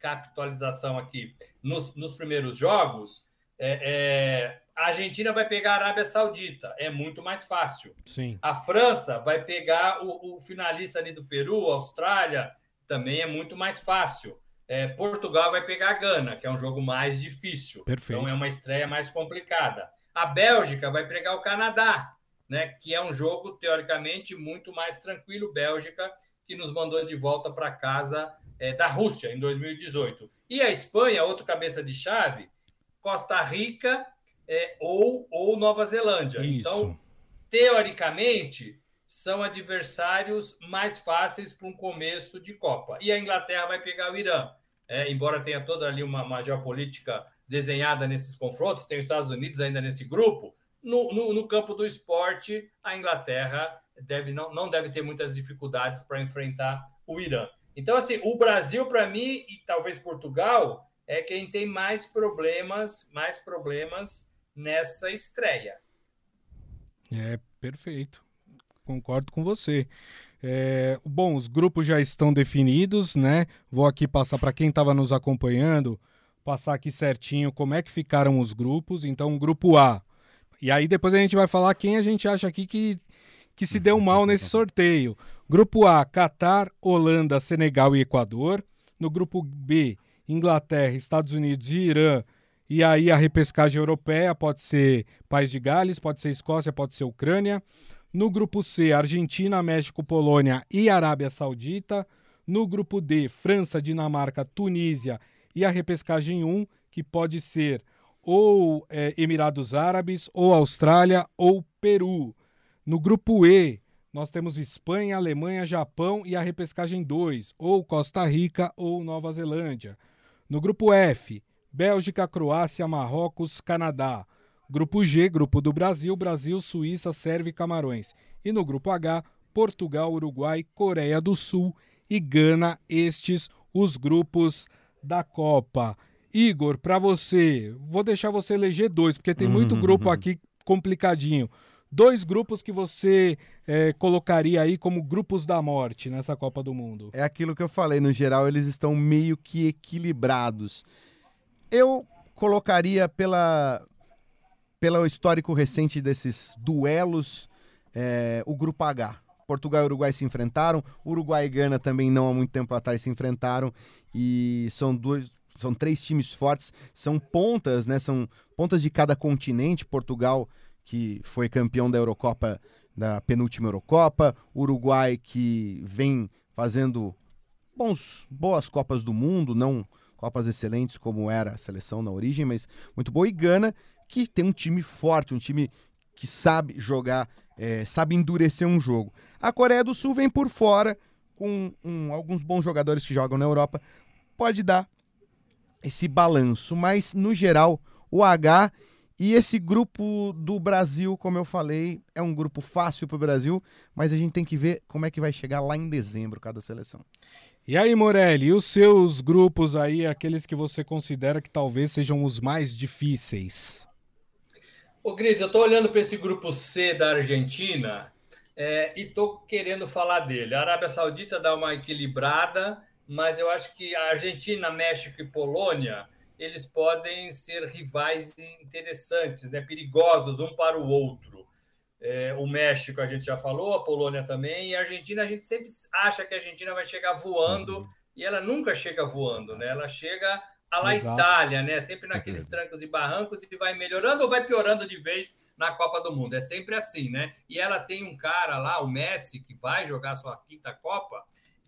Speaker 3: recapitalização aqui nos, nos primeiros jogos, é, é, a Argentina vai pegar a Arábia Saudita, é muito mais fácil.
Speaker 1: Sim.
Speaker 3: A França vai pegar o, o finalista ali do Peru, Austrália, também é muito mais fácil. É, Portugal vai pegar a Gana, que é um jogo mais difícil.
Speaker 1: Perfeito.
Speaker 3: Então é uma estreia mais complicada. A Bélgica vai pegar o Canadá, né, que é um jogo teoricamente muito mais tranquilo. Bélgica, que nos mandou de volta para casa é, da Rússia em 2018. E a Espanha, outro cabeça de chave, Costa Rica é, ou, ou Nova Zelândia.
Speaker 1: Isso.
Speaker 3: Então, teoricamente, são adversários mais fáceis para um começo de Copa. E a Inglaterra vai pegar o Irã. É, embora tenha toda ali uma, uma, geopolítica desenhada nesses confrontos, tem os Estados Unidos ainda nesse grupo, no, no, no campo do esporte, a Inglaterra deve, não, não deve ter muitas dificuldades para enfrentar o Irã. Então, assim, o Brasil, para mim, e talvez Portugal, é quem tem mais problemas, mais problemas nessa estreia.
Speaker 1: É, perfeito concordo com você. É, bom, os grupos já estão definidos, né? Vou aqui passar para quem estava nos acompanhando, passar aqui certinho como é que ficaram os grupos. Então, grupo A. E aí depois a gente vai falar quem a gente acha aqui que, que se deu mal nesse sorteio. Grupo A, Catar, Holanda, Senegal e Equador. No grupo B, Inglaterra, Estados Unidos e Irã. E aí a repescagem europeia pode ser País de Gales, pode ser Escócia, pode ser Ucrânia. No grupo C, Argentina, México, Polônia e Arábia Saudita. No grupo D, França, Dinamarca, Tunísia e a repescagem 1, que pode ser ou é, Emirados Árabes, ou Austrália, ou Peru. No grupo E, nós temos Espanha, Alemanha, Japão e a repescagem 2, ou Costa Rica ou Nova Zelândia. No grupo F, Bélgica, Croácia, Marrocos, Canadá. Grupo G, grupo do Brasil, Brasil, Suíça, Sérvia e Camarões. E no grupo H, Portugal, Uruguai, Coreia do Sul e Gana, estes os grupos da Copa. Igor, para você, vou deixar você eleger dois, porque tem muito grupo aqui complicadinho. Dois grupos que você é, colocaria aí como grupos da morte nessa Copa do Mundo.
Speaker 2: É aquilo que eu falei, no geral eles estão meio que equilibrados. Eu colocaria pela, pelo histórico recente desses duelos, é, o Grupo H. Portugal e Uruguai se enfrentaram, Uruguai e Gana também não há muito tempo atrás se enfrentaram e são dois, são três times fortes, são pontas, né? São pontas de cada continente. Portugal que foi campeão da Eurocopa, da penúltima Eurocopa, Uruguai que vem fazendo bons, boas Copas do Mundo, não Copas excelentes como era a seleção na origem, mas muito boa. E Gana que tem um time forte, um time que sabe jogar, é, sabe endurecer um jogo. A Coreia do Sul vem por fora, com um, alguns bons jogadores que jogam na Europa, pode dar esse balanço, mas no geral, o H e esse grupo do Brasil, como eu falei, é um grupo fácil para o Brasil, mas a gente tem que ver como é que vai chegar lá em dezembro cada seleção.
Speaker 1: E aí, Morelli, e os seus grupos aí, aqueles que você considera que talvez sejam os mais difíceis?
Speaker 3: Ô, Gris, eu estou olhando para esse grupo C da Argentina é, e estou querendo falar dele. A Arábia Saudita dá uma equilibrada, mas eu acho que a Argentina, México e Polônia eles podem ser rivais interessantes, né, perigosos um para o outro. É, o México a gente já falou, a Polônia também, e a Argentina a gente sempre acha que a Argentina vai chegar voando uhum. e ela nunca chega voando, né? Ela chega a la Exato. Itália, né? Sempre naqueles trancos e barrancos e vai melhorando ou vai piorando de vez na Copa do Mundo. É sempre assim, né? E ela tem um cara lá, o Messi, que vai jogar sua quinta Copa,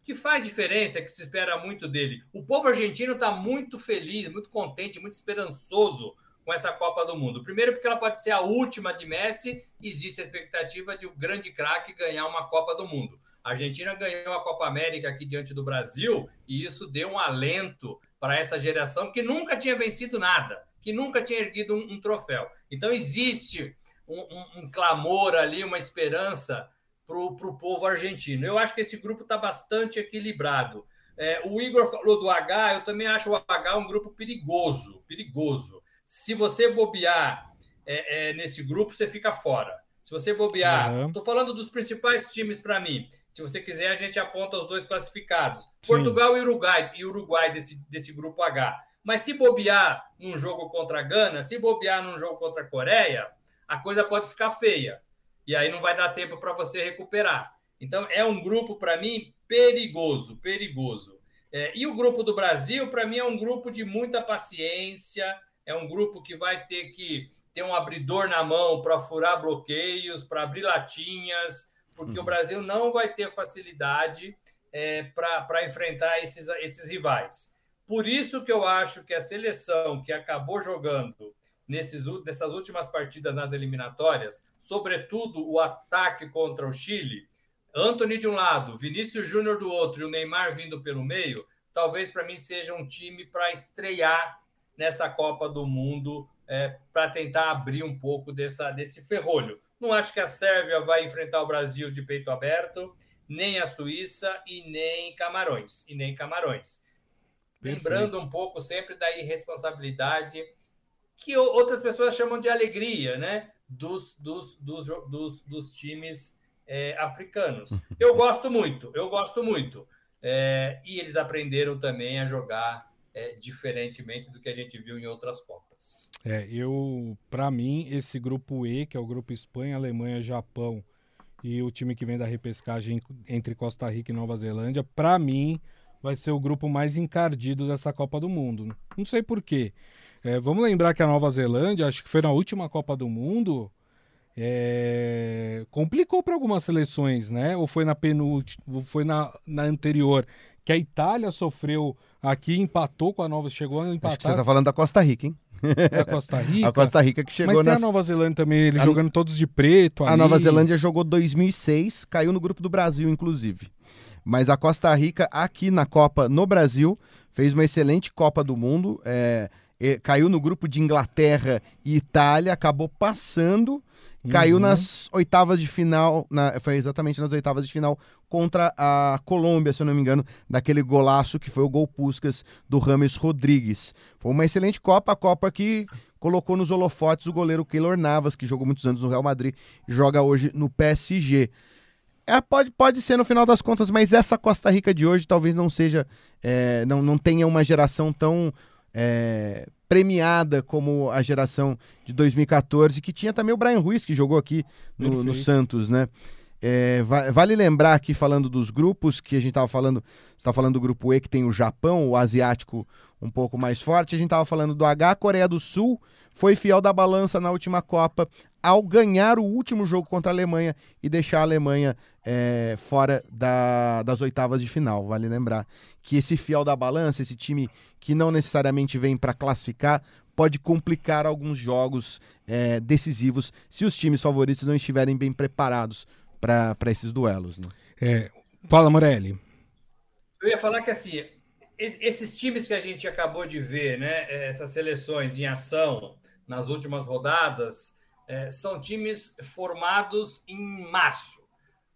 Speaker 3: que faz diferença, que se espera muito dele. O povo argentino está muito feliz, muito contente, muito esperançoso com essa Copa do Mundo. Primeiro, porque ela pode ser a última de Messi, existe a expectativa de o um grande craque ganhar uma Copa do Mundo. A Argentina ganhou a Copa América aqui diante do Brasil e isso deu um alento para essa geração que nunca tinha vencido nada, que nunca tinha erguido um, um troféu. Então, existe um, um, um clamor ali, uma esperança para o povo argentino. Eu acho que esse grupo está bastante equilibrado. É, o Igor falou do H, eu também acho o H um grupo perigoso, perigoso. Se você bobear é, é, nesse grupo, você fica fora. Se você bobear, estou uhum. falando dos principais times para mim. Se você quiser, a gente aponta os dois classificados: Sim. Portugal e Uruguai, e Uruguai desse, desse grupo H. Mas se bobear num jogo contra a Gana, se bobear num jogo contra a Coreia, a coisa pode ficar feia. E aí não vai dar tempo para você recuperar. Então, é um grupo, para mim, perigoso, perigoso. É, e o grupo do Brasil, para mim, é um grupo de muita paciência, é um grupo que vai ter que ter um abridor na mão para furar bloqueios, para abrir latinhas, porque uhum. o Brasil não vai ter facilidade é, para enfrentar esses, esses rivais. Por isso que eu acho que a seleção que acabou jogando nesses, nessas últimas partidas nas eliminatórias, sobretudo o ataque contra o Chile, Anthony de um lado, Vinícius Júnior do outro e o Neymar vindo pelo meio, talvez para mim seja um time para estrear nesta Copa do Mundo é, para tentar abrir um pouco dessa, desse ferrolho. Não acho que a Sérvia vai enfrentar o Brasil de peito aberto, nem a Suíça e nem Camarões. E nem Camarões. Perfeito. Lembrando um pouco sempre da irresponsabilidade que outras pessoas chamam de alegria, né? Dos, dos, dos, dos, dos times é, africanos. Eu gosto muito, eu gosto muito. É, e eles aprenderam também a jogar é, diferentemente do que a gente viu em outras Copas.
Speaker 1: É, eu, para mim, esse grupo E, que é o grupo Espanha, Alemanha, Japão e o time que vem da repescagem entre Costa Rica e Nova Zelândia, para mim, vai ser o grupo mais encardido dessa Copa do Mundo. Não sei por quê. É, vamos lembrar que a Nova Zelândia, acho que foi na última Copa do Mundo, é... complicou para algumas seleções, né? Ou foi na penúltima, foi na, na anterior, que a Itália sofreu Aqui empatou com a Nova, chegou a empatar. Acho que
Speaker 2: você tá falando da Costa Rica, hein?
Speaker 1: Da Costa Rica?
Speaker 2: a Costa Rica que chegou
Speaker 1: Mas tem nas... a Nova Zelândia também, ele a... jogando todos de preto
Speaker 2: ali. A Nova Zelândia jogou 2006, caiu no grupo do Brasil, inclusive. Mas a Costa Rica, aqui na Copa, no Brasil, fez uma excelente Copa do Mundo. É, é, caiu no grupo de Inglaterra e Itália, acabou passando Caiu uhum. nas oitavas de final, na, foi exatamente nas oitavas de final contra a Colômbia, se eu não me engano, daquele golaço que foi o gol Puscas do Rames Rodrigues. Foi uma excelente Copa, a Copa que colocou nos holofotes o goleiro Keylor Navas, que jogou muitos anos no Real Madrid, joga hoje no PSG. É, pode, pode ser no final das contas, mas essa Costa Rica de hoje talvez não seja, é, não, não tenha uma geração tão é, premiada como a geração de 2014, que tinha também o Brian Ruiz, que jogou aqui no, no Santos, né? É, vale lembrar aqui, falando dos grupos, que a gente estava falando, está falando do grupo E, que tem o Japão, o asiático um pouco mais forte, a gente estava falando do H, Coreia do Sul, foi fiel da balança na última Copa ao ganhar o último jogo contra a Alemanha e deixar a Alemanha é, fora da, das oitavas de final. Vale lembrar que esse fiel da balança, esse time que não necessariamente vem para classificar, pode complicar alguns jogos é, decisivos se os times favoritos não estiverem bem preparados para esses duelos. Né?
Speaker 1: É, fala, Morelli.
Speaker 3: Eu ia falar que assim, esses times que a gente acabou de ver, né, essas seleções em ação nas últimas rodadas, é, são times formados em março.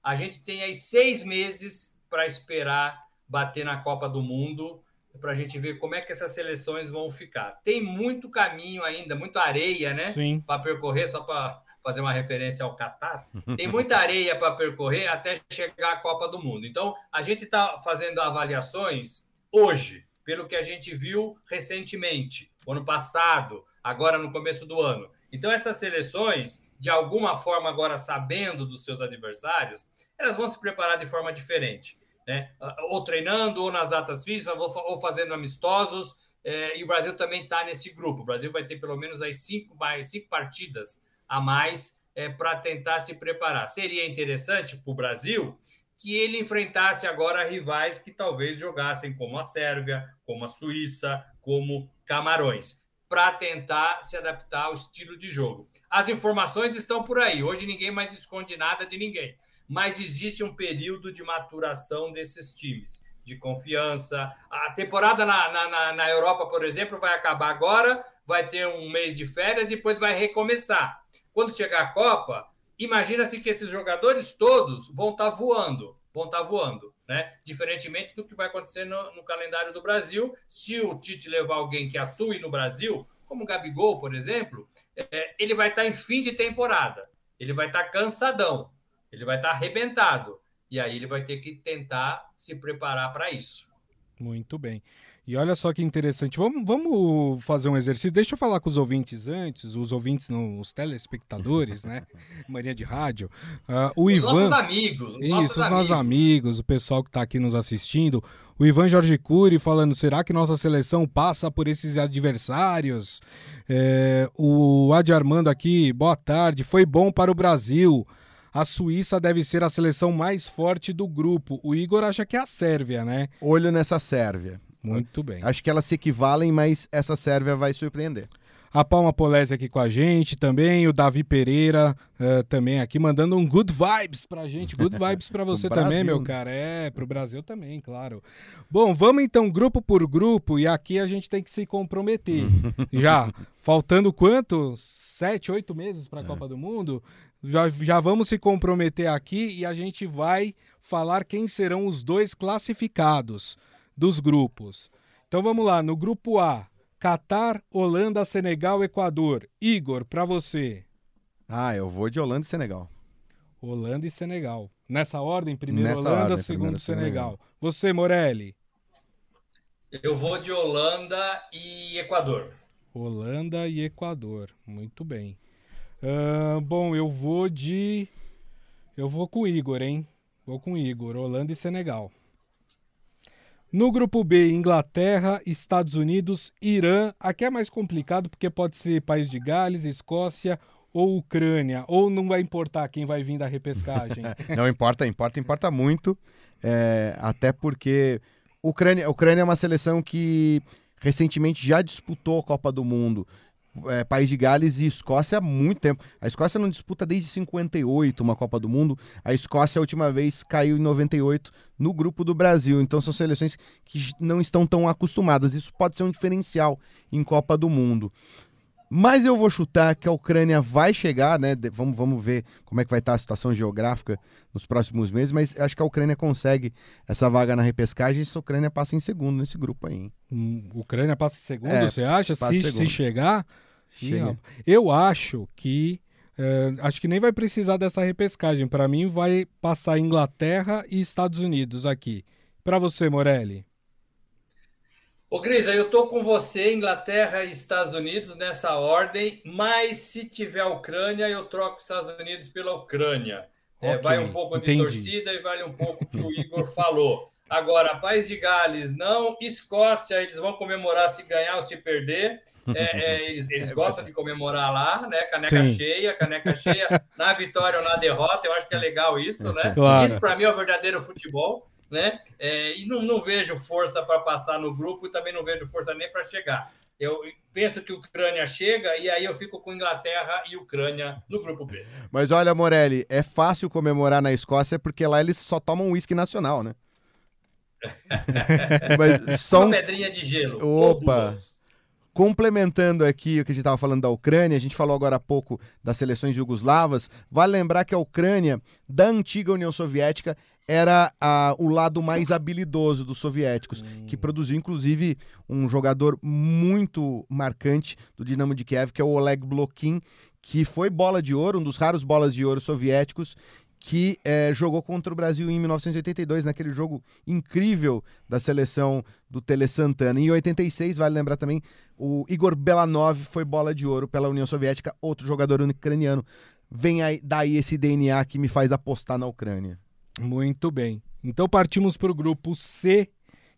Speaker 3: A gente tem aí seis meses para esperar bater na Copa do Mundo para a gente ver como é que essas seleções vão ficar. Tem muito caminho ainda, muita areia, né? Para percorrer, só para fazer uma referência ao Catar. Tem muita areia para percorrer até chegar à Copa do Mundo. Então, a gente está fazendo avaliações hoje, pelo que a gente viu recentemente, ano passado, agora no começo do ano. Então, essas seleções, de alguma forma, agora sabendo dos seus adversários, elas vão se preparar de forma diferente. Né? Ou treinando, ou nas datas físicas, ou fazendo amistosos. É, e o Brasil também está nesse grupo. O Brasil vai ter pelo menos aí cinco, cinco partidas a mais é, para tentar se preparar. Seria interessante para o Brasil que ele enfrentasse agora rivais que talvez jogassem como a Sérvia, como a Suíça, como Camarões, para tentar se adaptar ao estilo de jogo. As informações estão por aí. Hoje ninguém mais esconde nada de ninguém. Mas existe um período de maturação desses times, de confiança. A temporada na, na, na Europa, por exemplo, vai acabar agora, vai ter um mês de férias e depois vai recomeçar quando chegar a Copa, imagina-se que esses jogadores todos vão estar tá voando, vão estar tá voando, né? Diferentemente do que vai acontecer no, no, calendário do Brasil, se o Tite levar alguém que atue no Brasil, como o Gabigol, por exemplo, é, ele vai estar tá em fim de temporada, ele vai estar cansadão, ele vai estar arrebentado, e aí ele vai ter que tentar se preparar para isso.
Speaker 1: Muito bem. E olha só que interessante. Vamos, vamos fazer um exercício. Deixa eu falar com os ouvintes antes, os ouvintes, não, os telespectadores, né? Mania de rádio. Uh, o os Ivan. Nossos
Speaker 3: amigos.
Speaker 1: Os isso, nossos os nossos amigos, o pessoal que está aqui nos assistindo. O Ivan Jorge Cury falando: será que nossa seleção passa por esses adversários? É, o Adi Armando aqui, boa tarde. Foi bom para o Brasil. A Suíça deve ser a seleção mais forte do grupo. O Igor acha que é a Sérvia, né?
Speaker 2: Olho nessa Sérvia.
Speaker 1: Muito bem.
Speaker 2: Acho que elas se equivalem, mas essa Sérvia vai surpreender.
Speaker 1: A Palma Polese aqui com a gente também, o Davi Pereira uh, também aqui mandando um good vibes pra gente. Good vibes pra você também, meu cara. É, pro Brasil também, claro. Bom, vamos então grupo por grupo e aqui a gente tem que se comprometer. já, faltando quanto? Sete, oito meses pra é. Copa do Mundo? Já, já vamos se comprometer aqui e a gente vai falar quem serão os dois classificados dos grupos. Então vamos lá, no grupo A, Catar, Holanda, Senegal, Equador. Igor, para você.
Speaker 2: Ah, eu vou de Holanda e Senegal.
Speaker 1: Holanda e Senegal. Nessa ordem, primeiro Nessa Holanda, ordem, segundo Senegal. Senegal. Você, Morelli.
Speaker 3: Eu vou de Holanda e Equador.
Speaker 1: Holanda e Equador. Muito bem. Uh, bom, eu vou de. Eu vou com o Igor, hein? Vou com o Igor. Holanda e Senegal. No grupo B, Inglaterra, Estados Unidos, Irã. Aqui é mais complicado porque pode ser País de Gales, Escócia ou Ucrânia. Ou não vai importar quem vai vir da repescagem?
Speaker 2: não importa, importa, importa muito. É, até porque Ucrânia, Ucrânia é uma seleção que recentemente já disputou a Copa do Mundo é, País de Gales e Escócia há muito tempo. A Escócia não disputa desde 58 uma Copa do Mundo. A Escócia, a última vez, caiu em 98 no grupo do Brasil. Então são seleções que não estão tão acostumadas. Isso pode ser um diferencial em Copa do Mundo. Mas eu vou chutar que a Ucrânia vai chegar, né? Vamos, vamos ver como é que vai estar a situação geográfica nos próximos meses, mas acho que a Ucrânia consegue essa vaga na repescagem e a Ucrânia passa em segundo nesse grupo aí.
Speaker 1: Hum, Ucrânia passa em segundo, é, você acha? Se, se, chegar. Chega. Eu acho que. É, acho que nem vai precisar dessa repescagem. Para mim, vai passar Inglaterra e Estados Unidos aqui. Para você, Morelli.
Speaker 3: Ô, Grisa, eu tô com você, Inglaterra e Estados Unidos nessa ordem, mas se tiver a Ucrânia, eu troco os Estados Unidos pela Ucrânia. Okay, é, vai um pouco de entendi. torcida e vale um pouco o que o Igor falou. Agora, País de Gales não, Escócia, eles vão comemorar se ganhar ou se perder. É, é, eles, eles é gostam de comemorar lá, né? Caneca Sim. cheia, caneca cheia, na vitória ou na derrota. Eu acho que é legal isso, né? Claro. Isso para mim é o verdadeiro futebol né? É, e não, não vejo força para passar no grupo e também não vejo força nem para chegar. Eu penso que a Ucrânia chega e aí eu fico com Inglaterra e Ucrânia no grupo B.
Speaker 2: Mas olha, Morelli, é fácil comemorar na Escócia porque lá eles só tomam uísque nacional, né?
Speaker 3: Mas só Uma pedrinha de gelo.
Speaker 2: Opa! Complementando aqui o que a gente estava falando da Ucrânia, a gente falou agora há pouco das seleções jugoslavas. Vale lembrar que a Ucrânia, da antiga União Soviética, era o lado mais habilidoso dos soviéticos, hum. que produziu inclusive um jogador muito marcante do Dinamo de Kiev, que é o Oleg Blokin, que foi bola de ouro, um dos raros bolas de ouro soviéticos, que é, jogou contra o Brasil em 1982, naquele jogo incrível da seleção do Tele Santana. Em 86, vale lembrar também, o Igor Belanov foi bola de ouro pela União Soviética, outro jogador ucraniano. Vem aí, daí esse DNA que me faz apostar na Ucrânia.
Speaker 1: Muito bem. Então partimos para o grupo C,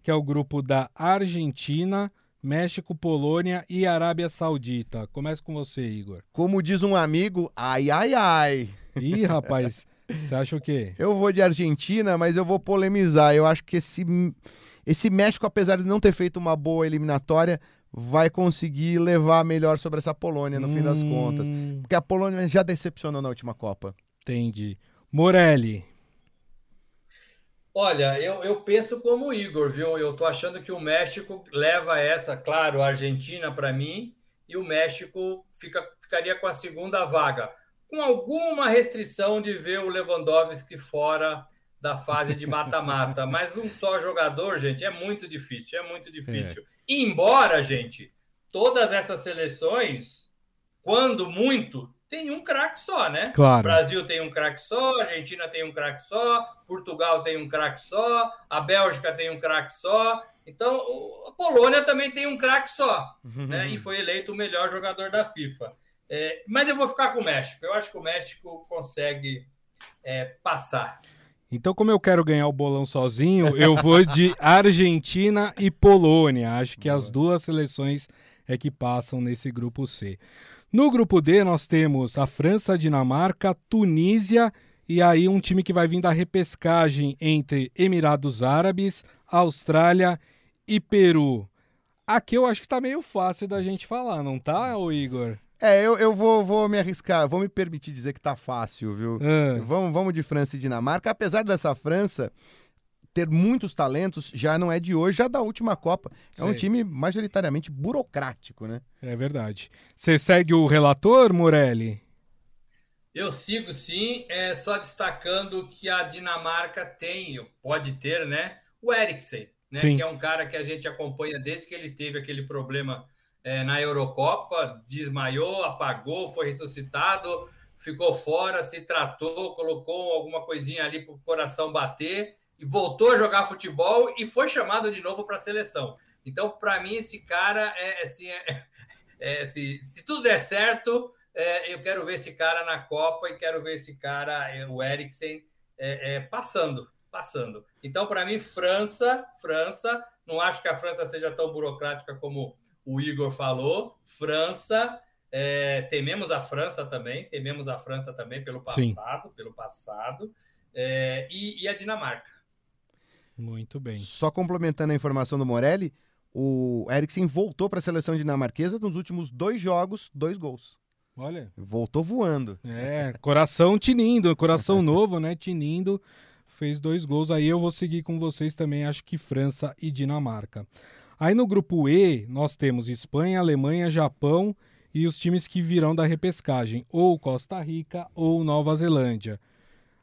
Speaker 1: que é o grupo da Argentina, México, Polônia e Arábia Saudita. Começa com você, Igor.
Speaker 2: Como diz um amigo, ai, ai, ai.
Speaker 1: Ih, rapaz, você acha o quê?
Speaker 2: Eu vou de Argentina, mas eu vou polemizar. Eu acho que esse, esse México, apesar de não ter feito uma boa eliminatória, vai conseguir levar melhor sobre essa Polônia no hum... fim das contas. Porque a Polônia já decepcionou na última Copa.
Speaker 1: Entendi. Morelli.
Speaker 3: Olha, eu, eu penso como o Igor, viu? Eu tô achando que o México leva essa, claro, a Argentina para mim, e o México fica, ficaria com a segunda vaga com alguma restrição de ver o Lewandowski fora da fase de mata-mata. Mas um só jogador, gente, é muito difícil, é muito difícil. É. Embora, gente, todas essas seleções, quando muito, tem um craque só, né?
Speaker 1: Claro.
Speaker 3: Brasil tem um craque só, Argentina tem um craque só, Portugal tem um craque só, a Bélgica tem um craque só. Então, a Polônia também tem um craque só, uhum. né? E foi eleito o melhor jogador da FIFA. É, mas eu vou ficar com o México. Eu acho que o México consegue é, passar.
Speaker 1: Então, como eu quero ganhar o bolão sozinho, eu vou de Argentina e Polônia. Acho que as duas seleções é que passam nesse grupo C. No grupo D, nós temos a França, Dinamarca, Tunísia e aí um time que vai vir da repescagem entre Emirados Árabes, Austrália e Peru. Aqui eu acho que tá meio fácil da gente falar, não tá, Igor?
Speaker 2: É, eu, eu vou, vou me arriscar, vou me permitir dizer que tá fácil, viu? É. Vamos, vamos de França e Dinamarca. Apesar dessa França ter muitos talentos, já não é de hoje, já da última Copa. É um time majoritariamente burocrático, né?
Speaker 1: É verdade. Você segue o relator, Morelli?
Speaker 3: Eu sigo sim, é, só destacando que a Dinamarca tem, pode ter, né? O Eriksen, né? Sim. Que é um cara que a gente acompanha desde que ele teve aquele problema é, na Eurocopa, desmaiou, apagou, foi ressuscitado, ficou fora, se tratou, colocou alguma coisinha ali para o coração bater voltou a jogar futebol e foi chamado de novo para a seleção. Então, para mim, esse cara é assim: é, é, se, se, tudo der certo, é, eu quero ver esse cara na Copa e quero ver esse cara, é, o Eriksen, é, passando. Passando. Então, para mim, França, França, não acho que a França seja tão burocrática como o Igor falou, França, é, tememos a França também, tememos a França também pelo passado, Sim. pelo passado, é, e, e, a Dinamarca.
Speaker 1: Muito bem.
Speaker 2: Só complementando a informação do Morelli, o Eriksen voltou para a seleção dinamarquesa nos últimos dois jogos, dois gols.
Speaker 1: Olha.
Speaker 2: Voltou voando.
Speaker 1: É, coração tinindo, coração novo, né? Tinindo, fez dois gols. Aí eu vou seguir com vocês também, acho que França e Dinamarca. Aí no grupo E, nós temos Espanha, Alemanha, Japão e os times que virão da repescagem, ou Costa Rica ou Nova Zelândia.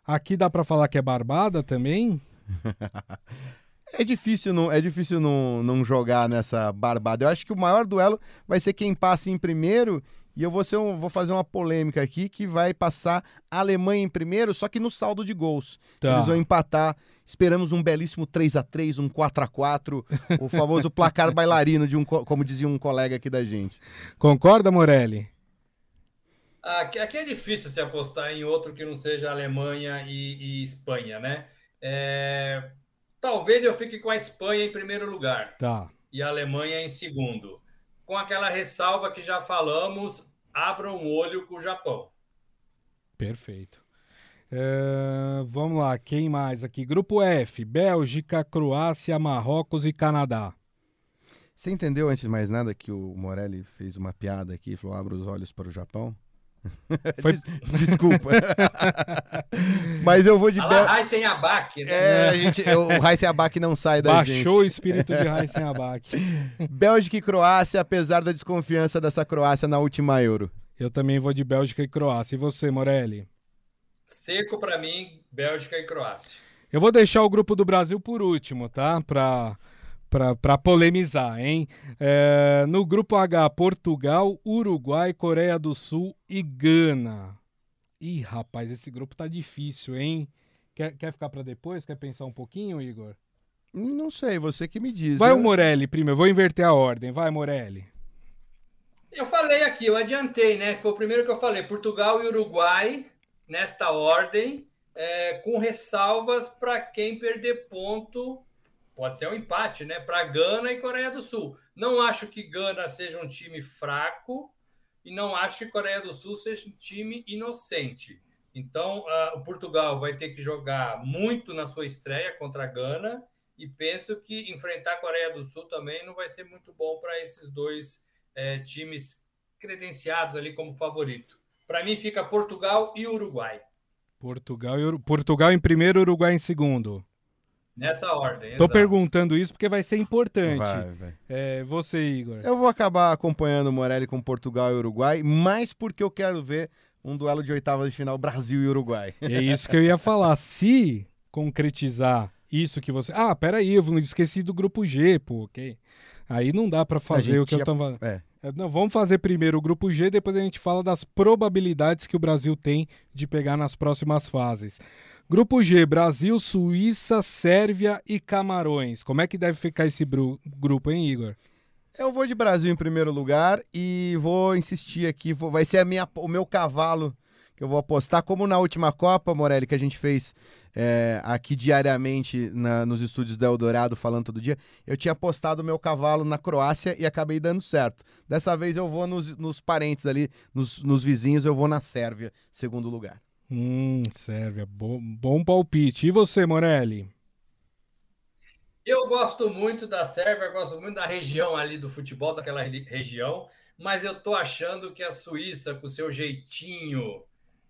Speaker 1: Aqui dá para falar que é barbada também?
Speaker 2: É difícil não, é difícil não, não jogar nessa barbada. Eu acho que o maior duelo vai ser quem passe em primeiro. E eu vou, ser um, vou fazer uma polêmica aqui que vai passar a Alemanha em primeiro, só que no saldo de gols. Tá. Eles vão empatar Esperamos um belíssimo 3 a 3 um 4 a 4 o famoso placar bailarino, de um, como dizia um colega aqui da gente.
Speaker 1: Concorda, Morelli?
Speaker 3: Aqui, aqui é difícil se apostar em outro que não seja Alemanha e, e Espanha, né? É, talvez eu fique com a Espanha em primeiro lugar.
Speaker 1: Tá.
Speaker 3: E a Alemanha em segundo. Com aquela ressalva que já falamos, abram um olho com o Japão.
Speaker 1: Perfeito. É, vamos lá, quem mais aqui? Grupo F: Bélgica, Croácia, Marrocos e Canadá.
Speaker 2: Você entendeu antes de mais nada que o Morelli fez uma piada aqui e falou: abra os olhos para o Japão? Foi... Desculpa. Mas eu vou de
Speaker 3: Bélgica. Raíssen Abac,
Speaker 2: né? É, a gente, o Raíssen Abac não sai da
Speaker 1: Baixou
Speaker 2: gente.
Speaker 1: Baixou o espírito de Raíssen Abac.
Speaker 2: Bélgica e Croácia, apesar da desconfiança dessa Croácia na última Euro.
Speaker 1: Eu também vou de Bélgica e Croácia. E você, Morelli?
Speaker 3: Seco para mim, Bélgica e Croácia.
Speaker 1: Eu vou deixar o grupo do Brasil por último, tá? Para para polemizar, hein? É, no grupo H, Portugal, Uruguai, Coreia do Sul e Gana. Ih, rapaz, esse grupo tá difícil, hein? Quer, quer ficar para depois? Quer pensar um pouquinho, Igor?
Speaker 2: Não sei, você que me diz.
Speaker 1: Vai eu... o Morelli primeiro, eu vou inverter a ordem. Vai, Morelli.
Speaker 3: Eu falei aqui, eu adiantei, né? Foi o primeiro que eu falei. Portugal e Uruguai, nesta ordem, é, com ressalvas para quem perder ponto. Pode ser um empate, né? Para Gana e Coreia do Sul. Não acho que Gana seja um time fraco e não acho que Coreia do Sul seja um time inocente. Então, uh, o Portugal vai ter que jogar muito na sua estreia contra a Gana e penso que enfrentar a Coreia do Sul também não vai ser muito bom para esses dois é, times credenciados ali como favorito. Para mim fica Portugal e Uruguai.
Speaker 1: Portugal, e Portugal em primeiro, Uruguai em segundo.
Speaker 3: Nessa ordem.
Speaker 1: Tô exato. perguntando isso porque vai ser importante. Vai, vai. É, você, Igor.
Speaker 2: Eu vou acabar acompanhando o Morelli com Portugal e Uruguai, mais porque eu quero ver um duelo de oitavas de final Brasil e Uruguai.
Speaker 1: É isso que eu ia falar. Se concretizar isso que você. Ah, peraí, eu esqueci do grupo G, pô, ok. Aí não dá para fazer o que ia... eu tava. É. é. Não, vamos fazer primeiro o grupo G, depois a gente fala das probabilidades que o Brasil tem de pegar nas próximas fases. Grupo G, Brasil, Suíça, Sérvia e Camarões. Como é que deve ficar esse grupo, hein, Igor?
Speaker 2: Eu vou de Brasil em primeiro lugar e vou insistir aqui, vai ser minha, o meu cavalo que eu vou apostar, como na última Copa, Morelli, que a gente fez é, aqui diariamente na, nos estúdios da Eldorado, falando todo dia, eu tinha apostado o meu cavalo na Croácia e acabei dando certo. Dessa vez eu vou nos, nos parentes ali, nos, nos vizinhos, eu vou na Sérvia, segundo lugar.
Speaker 1: Hum, Sérvia, bom, bom palpite. E você, Morelli?
Speaker 3: Eu gosto muito da Sérvia, gosto muito da região ali do futebol, daquela região, mas eu tô achando que a Suíça, com seu jeitinho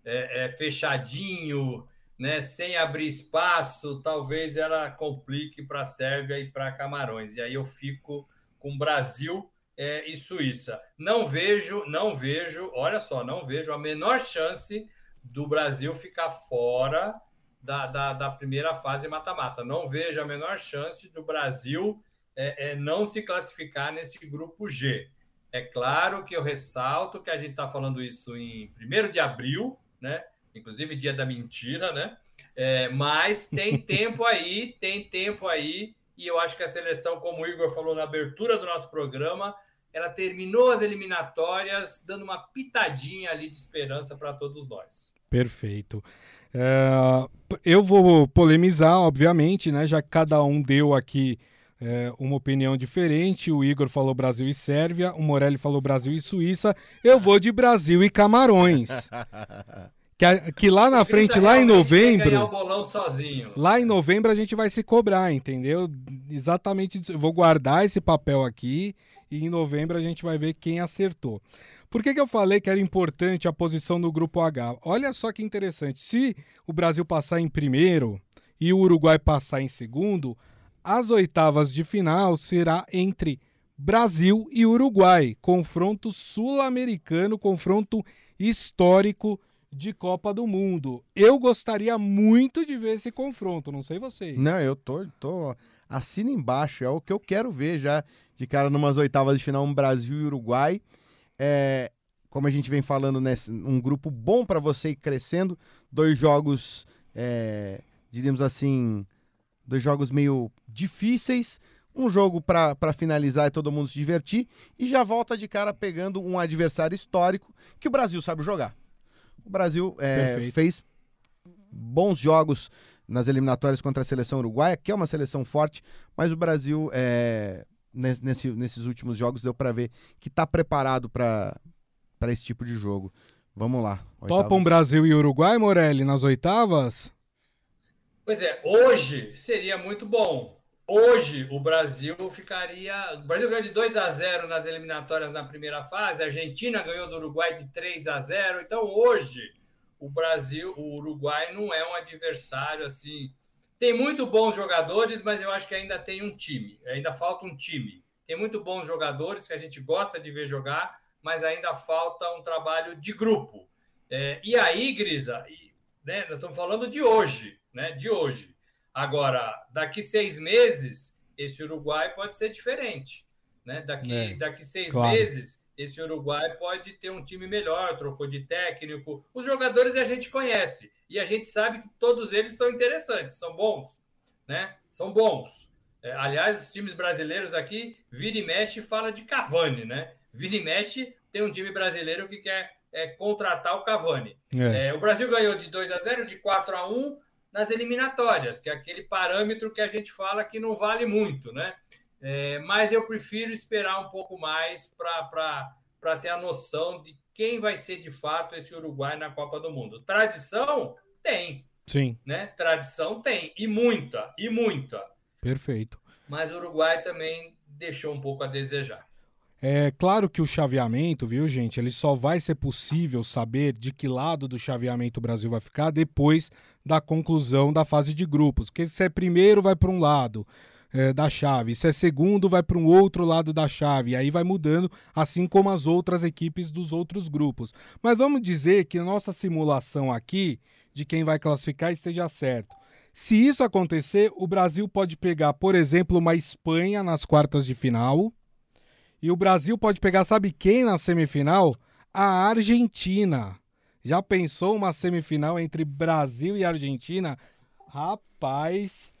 Speaker 3: é, é, fechadinho, né, sem abrir espaço, talvez ela complique para a Sérvia e para Camarões. E aí eu fico com Brasil é, e Suíça. Não vejo, não vejo, olha só, não vejo a menor chance do Brasil ficar fora da, da, da primeira fase mata-mata. Não vejo a menor chance do Brasil é, é, não se classificar nesse grupo G. É claro que eu ressalto que a gente está falando isso em 1 de abril, né? Inclusive dia da mentira, né? É, mas tem tempo aí, tem tempo aí, e eu acho que a seleção, como o Igor falou na abertura do nosso programa, ela terminou as eliminatórias dando uma pitadinha ali de esperança para todos nós.
Speaker 1: Perfeito. É, eu vou polemizar, obviamente, né? Já que cada um deu aqui é, uma opinião diferente. O Igor falou Brasil e Sérvia, o Morelli falou Brasil e Suíça. Eu vou de Brasil e Camarões. que, que lá na frente, lá em novembro. Lá em novembro a gente vai se cobrar, entendeu? Exatamente. Eu vou guardar esse papel aqui e em novembro a gente vai ver quem acertou. Por que, que eu falei que era importante a posição no grupo H? Olha só que interessante. Se o Brasil passar em primeiro e o Uruguai passar em segundo, as oitavas de final será entre Brasil e Uruguai, confronto sul-americano, confronto histórico de Copa do Mundo. Eu gostaria muito de ver esse confronto, não sei vocês.
Speaker 2: Não, eu tô, tô assina embaixo, é o que eu quero ver já de cara numas oitavas de final um Brasil e Uruguai é, como a gente vem falando, nesse, um grupo bom para você ir crescendo. Dois jogos, é, diríamos assim, dois jogos meio difíceis. Um jogo para finalizar e todo mundo se divertir. E já volta de cara pegando um adversário histórico que o Brasil sabe jogar. O Brasil é, fez bons jogos nas eliminatórias contra a seleção uruguaia, que é uma seleção forte, mas o Brasil é, nesse, nesses últimos jogos deu para ver que está preparado para esse tipo de jogo. Vamos lá.
Speaker 1: Topam Brasil e Uruguai, Morelli, nas oitavas?
Speaker 3: Pois é, hoje seria muito bom. Hoje o Brasil ficaria. O Brasil ganhou de 2 a 0 nas eliminatórias na primeira fase, a Argentina ganhou do Uruguai de 3 a 0 Então hoje o Brasil, o Uruguai não é um adversário assim tem muito bons jogadores, mas eu acho que ainda tem um time. Ainda falta um time. Tem muito bons jogadores que a gente gosta de ver jogar, mas ainda falta um trabalho de grupo. É, e aí, Grisa, né, nós estamos falando de hoje, né? De hoje. Agora, daqui seis meses, esse Uruguai pode ser diferente. Né? Daqui, é, daqui seis claro. meses, esse Uruguai pode ter um time melhor, trocou de técnico. Os jogadores a gente conhece e a gente sabe que todos eles são interessantes, são bons, né? São bons. É, aliás, os times brasileiros aqui, vira e mexe, fala de Cavani, né? Vira e mexe, tem um time brasileiro que quer é, contratar o Cavani. É. É, o Brasil ganhou de 2 a 0, de 4 a 1 nas eliminatórias, que é aquele parâmetro que a gente fala que não vale muito, né? É, mas eu prefiro esperar um pouco mais para ter a noção de quem vai ser de fato esse Uruguai na Copa do Mundo. Tradição tem.
Speaker 1: Sim.
Speaker 3: Né? Tradição tem. E muita, e muita.
Speaker 1: Perfeito.
Speaker 3: Mas o Uruguai também deixou um pouco a desejar.
Speaker 1: É claro que o chaveamento, viu, gente, ele só vai ser possível saber de que lado do chaveamento o Brasil vai ficar depois da conclusão da fase de grupos. Porque se é primeiro, vai para um lado é, da chave, se é segundo, vai para um outro lado da chave, e aí vai mudando, assim como as outras equipes dos outros grupos. Mas vamos dizer que nossa simulação aqui de quem vai classificar esteja certo. Se isso acontecer, o Brasil pode pegar, por exemplo, uma Espanha nas quartas de final e o Brasil pode pegar, sabe quem na semifinal? A Argentina. Já pensou uma semifinal entre Brasil e Argentina? Rapaz,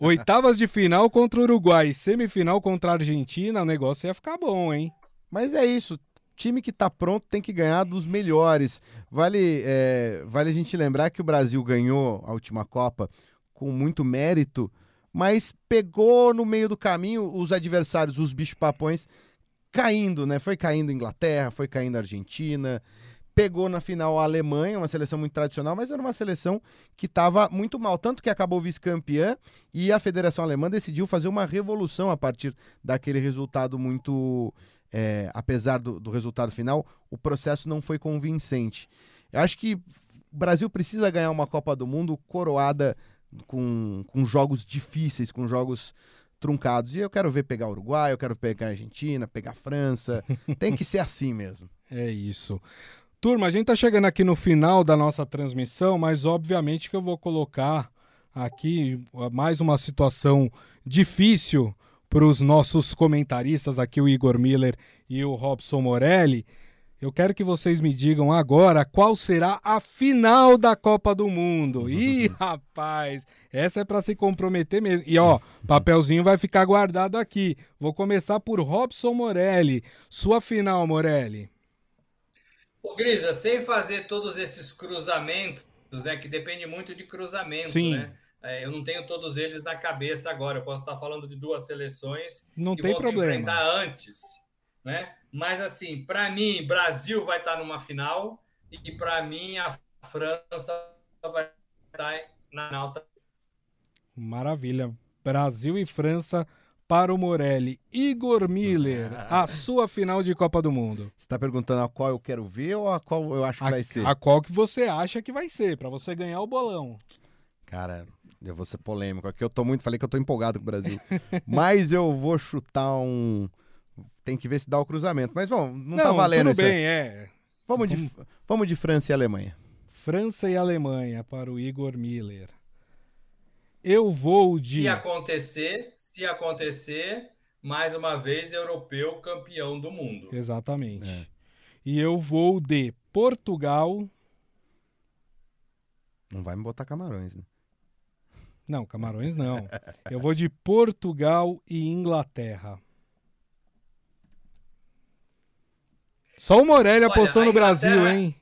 Speaker 1: oitavas de final contra o Uruguai, semifinal contra a Argentina, o negócio ia ficar bom, hein?
Speaker 2: Mas é isso. Time que tá pronto tem que ganhar dos melhores. Vale, é, vale a gente lembrar que o Brasil ganhou a última Copa com muito mérito, mas pegou no meio do caminho os adversários, os bichos-papões, caindo, né? Foi caindo Inglaterra, foi caindo Argentina, pegou na final a Alemanha, uma seleção muito tradicional, mas era uma seleção que estava muito mal, tanto que acabou vice-campeã e a Federação Alemã decidiu fazer uma revolução a partir daquele resultado muito. É, apesar do, do resultado final, o processo não foi convincente. Eu acho que o Brasil precisa ganhar uma Copa do Mundo coroada com, com jogos difíceis, com jogos truncados. E eu quero ver pegar o Uruguai, eu quero pegar a Argentina, pegar a França. Tem que ser assim mesmo.
Speaker 1: É isso. Turma, a gente está chegando aqui no final da nossa transmissão, mas obviamente que eu vou colocar aqui mais uma situação difícil para os nossos comentaristas aqui, o Igor Miller e o Robson Morelli. Eu quero que vocês me digam agora qual será a final da Copa do Mundo. Ih, rapaz, essa é para se comprometer mesmo. E ó, papelzinho vai ficar guardado aqui. Vou começar por Robson Morelli. Sua final, Morelli.
Speaker 3: Ô, Grisa, sem fazer todos esses cruzamentos, né, que depende muito de cruzamento,
Speaker 1: Sim.
Speaker 3: né? É, eu não tenho todos eles na cabeça agora. Eu posso estar falando de duas seleções
Speaker 1: não que tem vão problema. se enfrentar
Speaker 3: antes, né? Mas, assim, para mim, Brasil vai estar numa final e, para mim, a França vai estar na alta.
Speaker 1: Maravilha. Brasil e França para o Morelli. Igor Miller, a sua final de Copa do Mundo.
Speaker 2: Você está perguntando a qual eu quero ver ou a qual eu acho que a, vai ser?
Speaker 1: A qual que você acha que vai ser, para você ganhar o bolão.
Speaker 2: Cara, eu vou ser polêmico aqui. Eu tô muito, falei que eu tô empolgado com o Brasil. Mas eu vou chutar um tem que ver se dá o cruzamento. Mas vamos, não, não tá valendo
Speaker 1: tudo bem, é.
Speaker 2: Vamos de, vamos de França e Alemanha.
Speaker 1: França e Alemanha para o Igor Miller. Eu vou de.
Speaker 3: Se acontecer, se acontecer, mais uma vez, europeu campeão do mundo.
Speaker 1: Exatamente. É. E eu vou de Portugal.
Speaker 2: Não vai me botar Camarões, né?
Speaker 1: Não, Camarões não. eu vou de Portugal e Inglaterra. Só o Morelli apostou no Brasil, hein?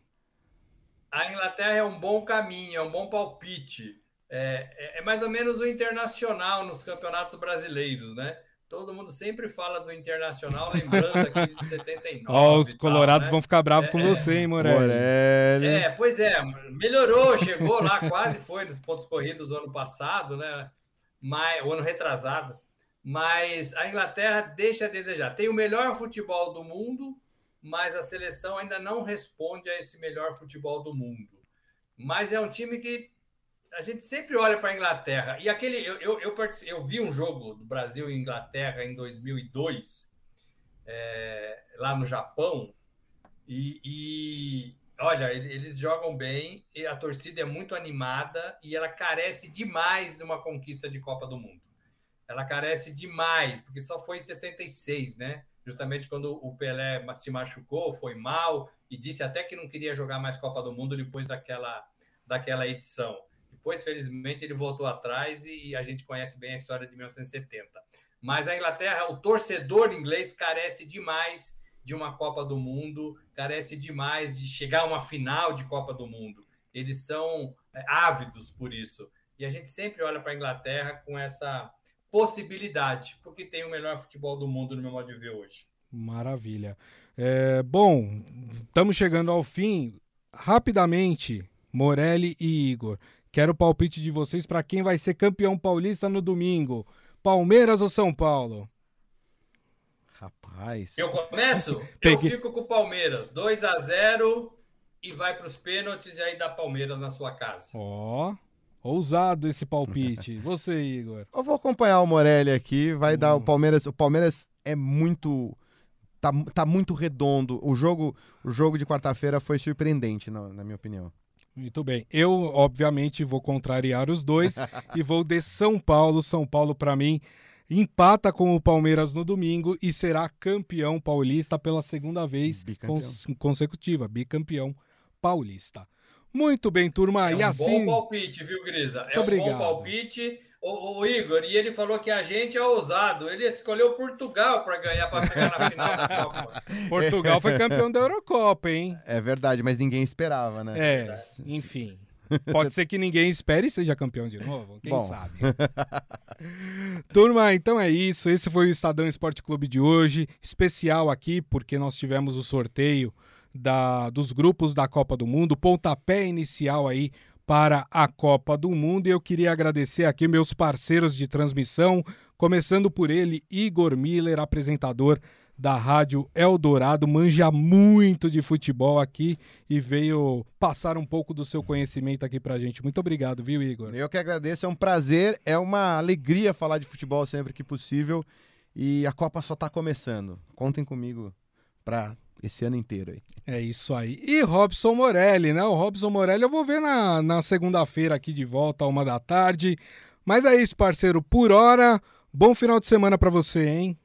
Speaker 3: A Inglaterra é um bom caminho, é um bom palpite. É, é, é, mais ou menos o internacional nos campeonatos brasileiros, né? Todo mundo sempre fala do internacional, lembrando aqui de 79. Ó,
Speaker 1: oh, os colorados tal, né? vão ficar bravos é, com você, hein, Morelli?
Speaker 2: Morelli?
Speaker 3: É, pois é, melhorou, chegou lá, quase foi nos pontos corridos do ano passado, né? Mas, o ano retrasado. Mas a Inglaterra deixa a desejar. Tem o melhor futebol do mundo, mas a seleção ainda não responde a esse melhor futebol do mundo. Mas é um time que a gente sempre olha para a Inglaterra. E aquele. Eu, eu, eu, eu, vi um jogo do Brasil e Inglaterra em 2002, é, lá no Japão, e, e, olha, eles jogam bem, a torcida é muito animada e ela carece demais de uma conquista de Copa do Mundo. Ela carece demais, porque só foi em 66, né? Justamente quando o Pelé se machucou, foi mal e disse até que não queria jogar mais Copa do Mundo depois daquela, daquela edição. Depois, felizmente, ele voltou atrás e a gente conhece bem a história de 1970. Mas a Inglaterra, o torcedor inglês carece demais de uma Copa do Mundo, carece demais de chegar a uma final de Copa do Mundo. Eles são é, ávidos por isso. E a gente sempre olha para a Inglaterra com essa possibilidade, porque tem o melhor futebol do mundo no meu modo de ver hoje.
Speaker 1: Maravilha. É, bom, estamos chegando ao fim. Rapidamente, Morelli e Igor, quero o palpite de vocês para quem vai ser campeão paulista no domingo. Palmeiras ou São Paulo?
Speaker 2: Rapaz.
Speaker 3: Eu começo? Peguei. Eu fico com o Palmeiras. 2 a 0 e vai para os pênaltis e aí dá Palmeiras na sua casa.
Speaker 1: Ó. Oh, ousado esse palpite. Você, Igor.
Speaker 2: Eu vou acompanhar o Morelli aqui. Vai dar o hum. Palmeiras. O Palmeiras é muito. Tá, tá muito redondo. O jogo, o jogo de quarta-feira foi surpreendente, na, na minha opinião.
Speaker 1: Muito bem. Eu, obviamente, vou contrariar os dois e vou de São Paulo. São Paulo, para mim, empata com o Palmeiras no domingo e será campeão paulista pela segunda vez cons consecutiva, bicampeão paulista. Muito bem, turma.
Speaker 3: É
Speaker 1: e
Speaker 3: um
Speaker 1: assim.
Speaker 3: bom palpite, viu, Grisa? É
Speaker 1: Muito
Speaker 3: um
Speaker 1: obrigado.
Speaker 3: bom palpite. O, o, Igor, e ele falou que a gente é ousado. Ele escolheu Portugal para ganhar, para chegar na final da Copa.
Speaker 1: Portugal foi campeão da Eurocopa, hein?
Speaker 2: É verdade, mas ninguém esperava, né?
Speaker 1: É, enfim. Pode ser que ninguém espere e seja campeão de novo, quem Bom. sabe. Turma, então é isso. Esse foi o Estadão Esporte Clube de hoje. Especial aqui, porque nós tivemos o sorteio da, dos grupos da Copa do Mundo, pontapé inicial aí para a Copa do Mundo. E eu queria agradecer aqui meus parceiros de transmissão, começando por ele, Igor Miller, apresentador da Rádio Eldorado, manja muito de futebol aqui e veio passar um pouco do seu conhecimento aqui pra gente. Muito obrigado, viu, Igor?
Speaker 2: Eu que agradeço, é um prazer, é uma alegria falar de futebol sempre que possível. E a Copa só tá começando. Contem comigo para esse ano inteiro aí.
Speaker 1: É isso aí. E Robson Morelli, né? O Robson Morelli eu vou ver na, na segunda-feira aqui de volta, uma da tarde. Mas é isso, parceiro. Por hora, bom final de semana para você, hein?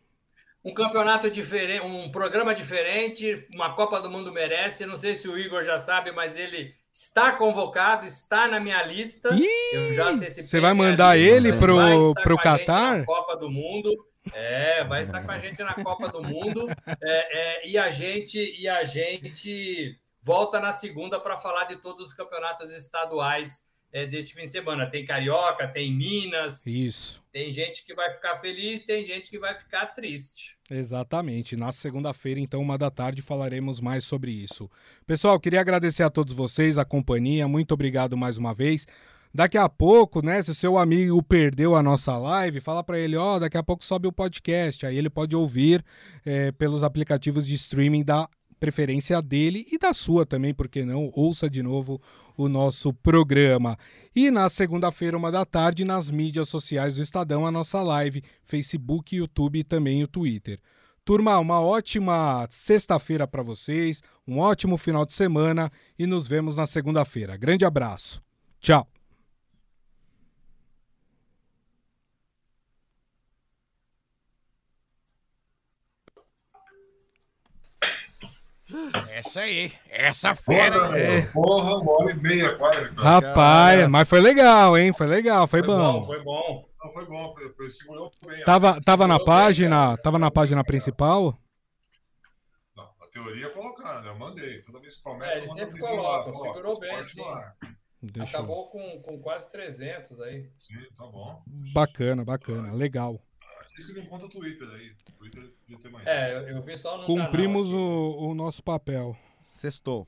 Speaker 3: Um campeonato diferente, um programa diferente, uma Copa do Mundo merece. Não sei se o Igor já sabe, mas ele está convocado, está na minha lista.
Speaker 1: Ih, eu já Você vai mandar ele pro, pro Qatar?
Speaker 3: Copa do Mundo. É, vai estar com a gente na Copa do Mundo é, é, e a gente e a gente volta na segunda para falar de todos os campeonatos estaduais é, deste fim de semana. Tem Carioca, tem Minas.
Speaker 1: Isso.
Speaker 3: Tem gente que vai ficar feliz, tem gente que vai ficar triste.
Speaker 1: Exatamente. Na segunda-feira, então, uma da tarde, falaremos mais sobre isso. Pessoal, queria agradecer a todos vocês a companhia. Muito obrigado mais uma vez. Daqui a pouco, né, se o seu amigo perdeu a nossa live, fala para ele, ó, oh, daqui a pouco sobe o podcast. Aí ele pode ouvir é, pelos aplicativos de streaming da preferência dele e da sua também, porque não? Ouça de novo o nosso programa. E na segunda-feira, uma da tarde, nas mídias sociais do Estadão, a nossa live, Facebook, YouTube e também o Twitter. Turma, uma ótima sexta-feira para vocês, um ótimo final de semana e nos vemos na segunda-feira. Grande abraço. Tchau.
Speaker 4: Essa aí, essa fera.
Speaker 5: Porra, é. porra uma hora e meia quase.
Speaker 1: Rapaz, mas foi legal, hein? Foi legal, foi,
Speaker 3: foi
Speaker 1: bom.
Speaker 3: bom. Foi bom,
Speaker 5: Não, foi bom, segurou bem.
Speaker 1: Tava, tava na página, bem, tava na página principal?
Speaker 5: Não, a teoria colocaram, né? Eu mandei. Toda vez que começa,
Speaker 3: é, ele sempre coloca, segurou bem, sim.
Speaker 1: Deixa
Speaker 3: Acabou com, com quase 300 aí.
Speaker 5: Sim, tá bom.
Speaker 1: Bacana, bacana, legal.
Speaker 5: Isso que não conta o Twitter aí. Twitter
Speaker 3: devia ter mais. É, eu vi só no
Speaker 1: Cumprimos o, o nosso papel.
Speaker 2: Sextou.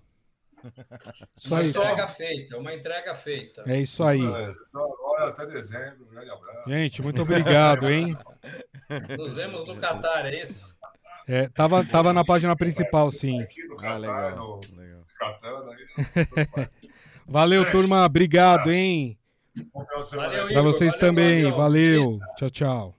Speaker 3: Isso uma entrega feita, uma entrega feita.
Speaker 1: É isso aí.
Speaker 5: Então, agora até dezembro. Um grande abraço.
Speaker 1: Gente, muito obrigado, hein?
Speaker 3: Nos vemos no Catar, é isso?
Speaker 1: É, tava, tava na página principal, sim.
Speaker 5: ah, legal. No... legal.
Speaker 1: Catar, Valeu, turma. Obrigado, hein?
Speaker 3: Valeu,
Speaker 1: Para vocês valeu, também. Valeu. valeu. Tchau, tchau.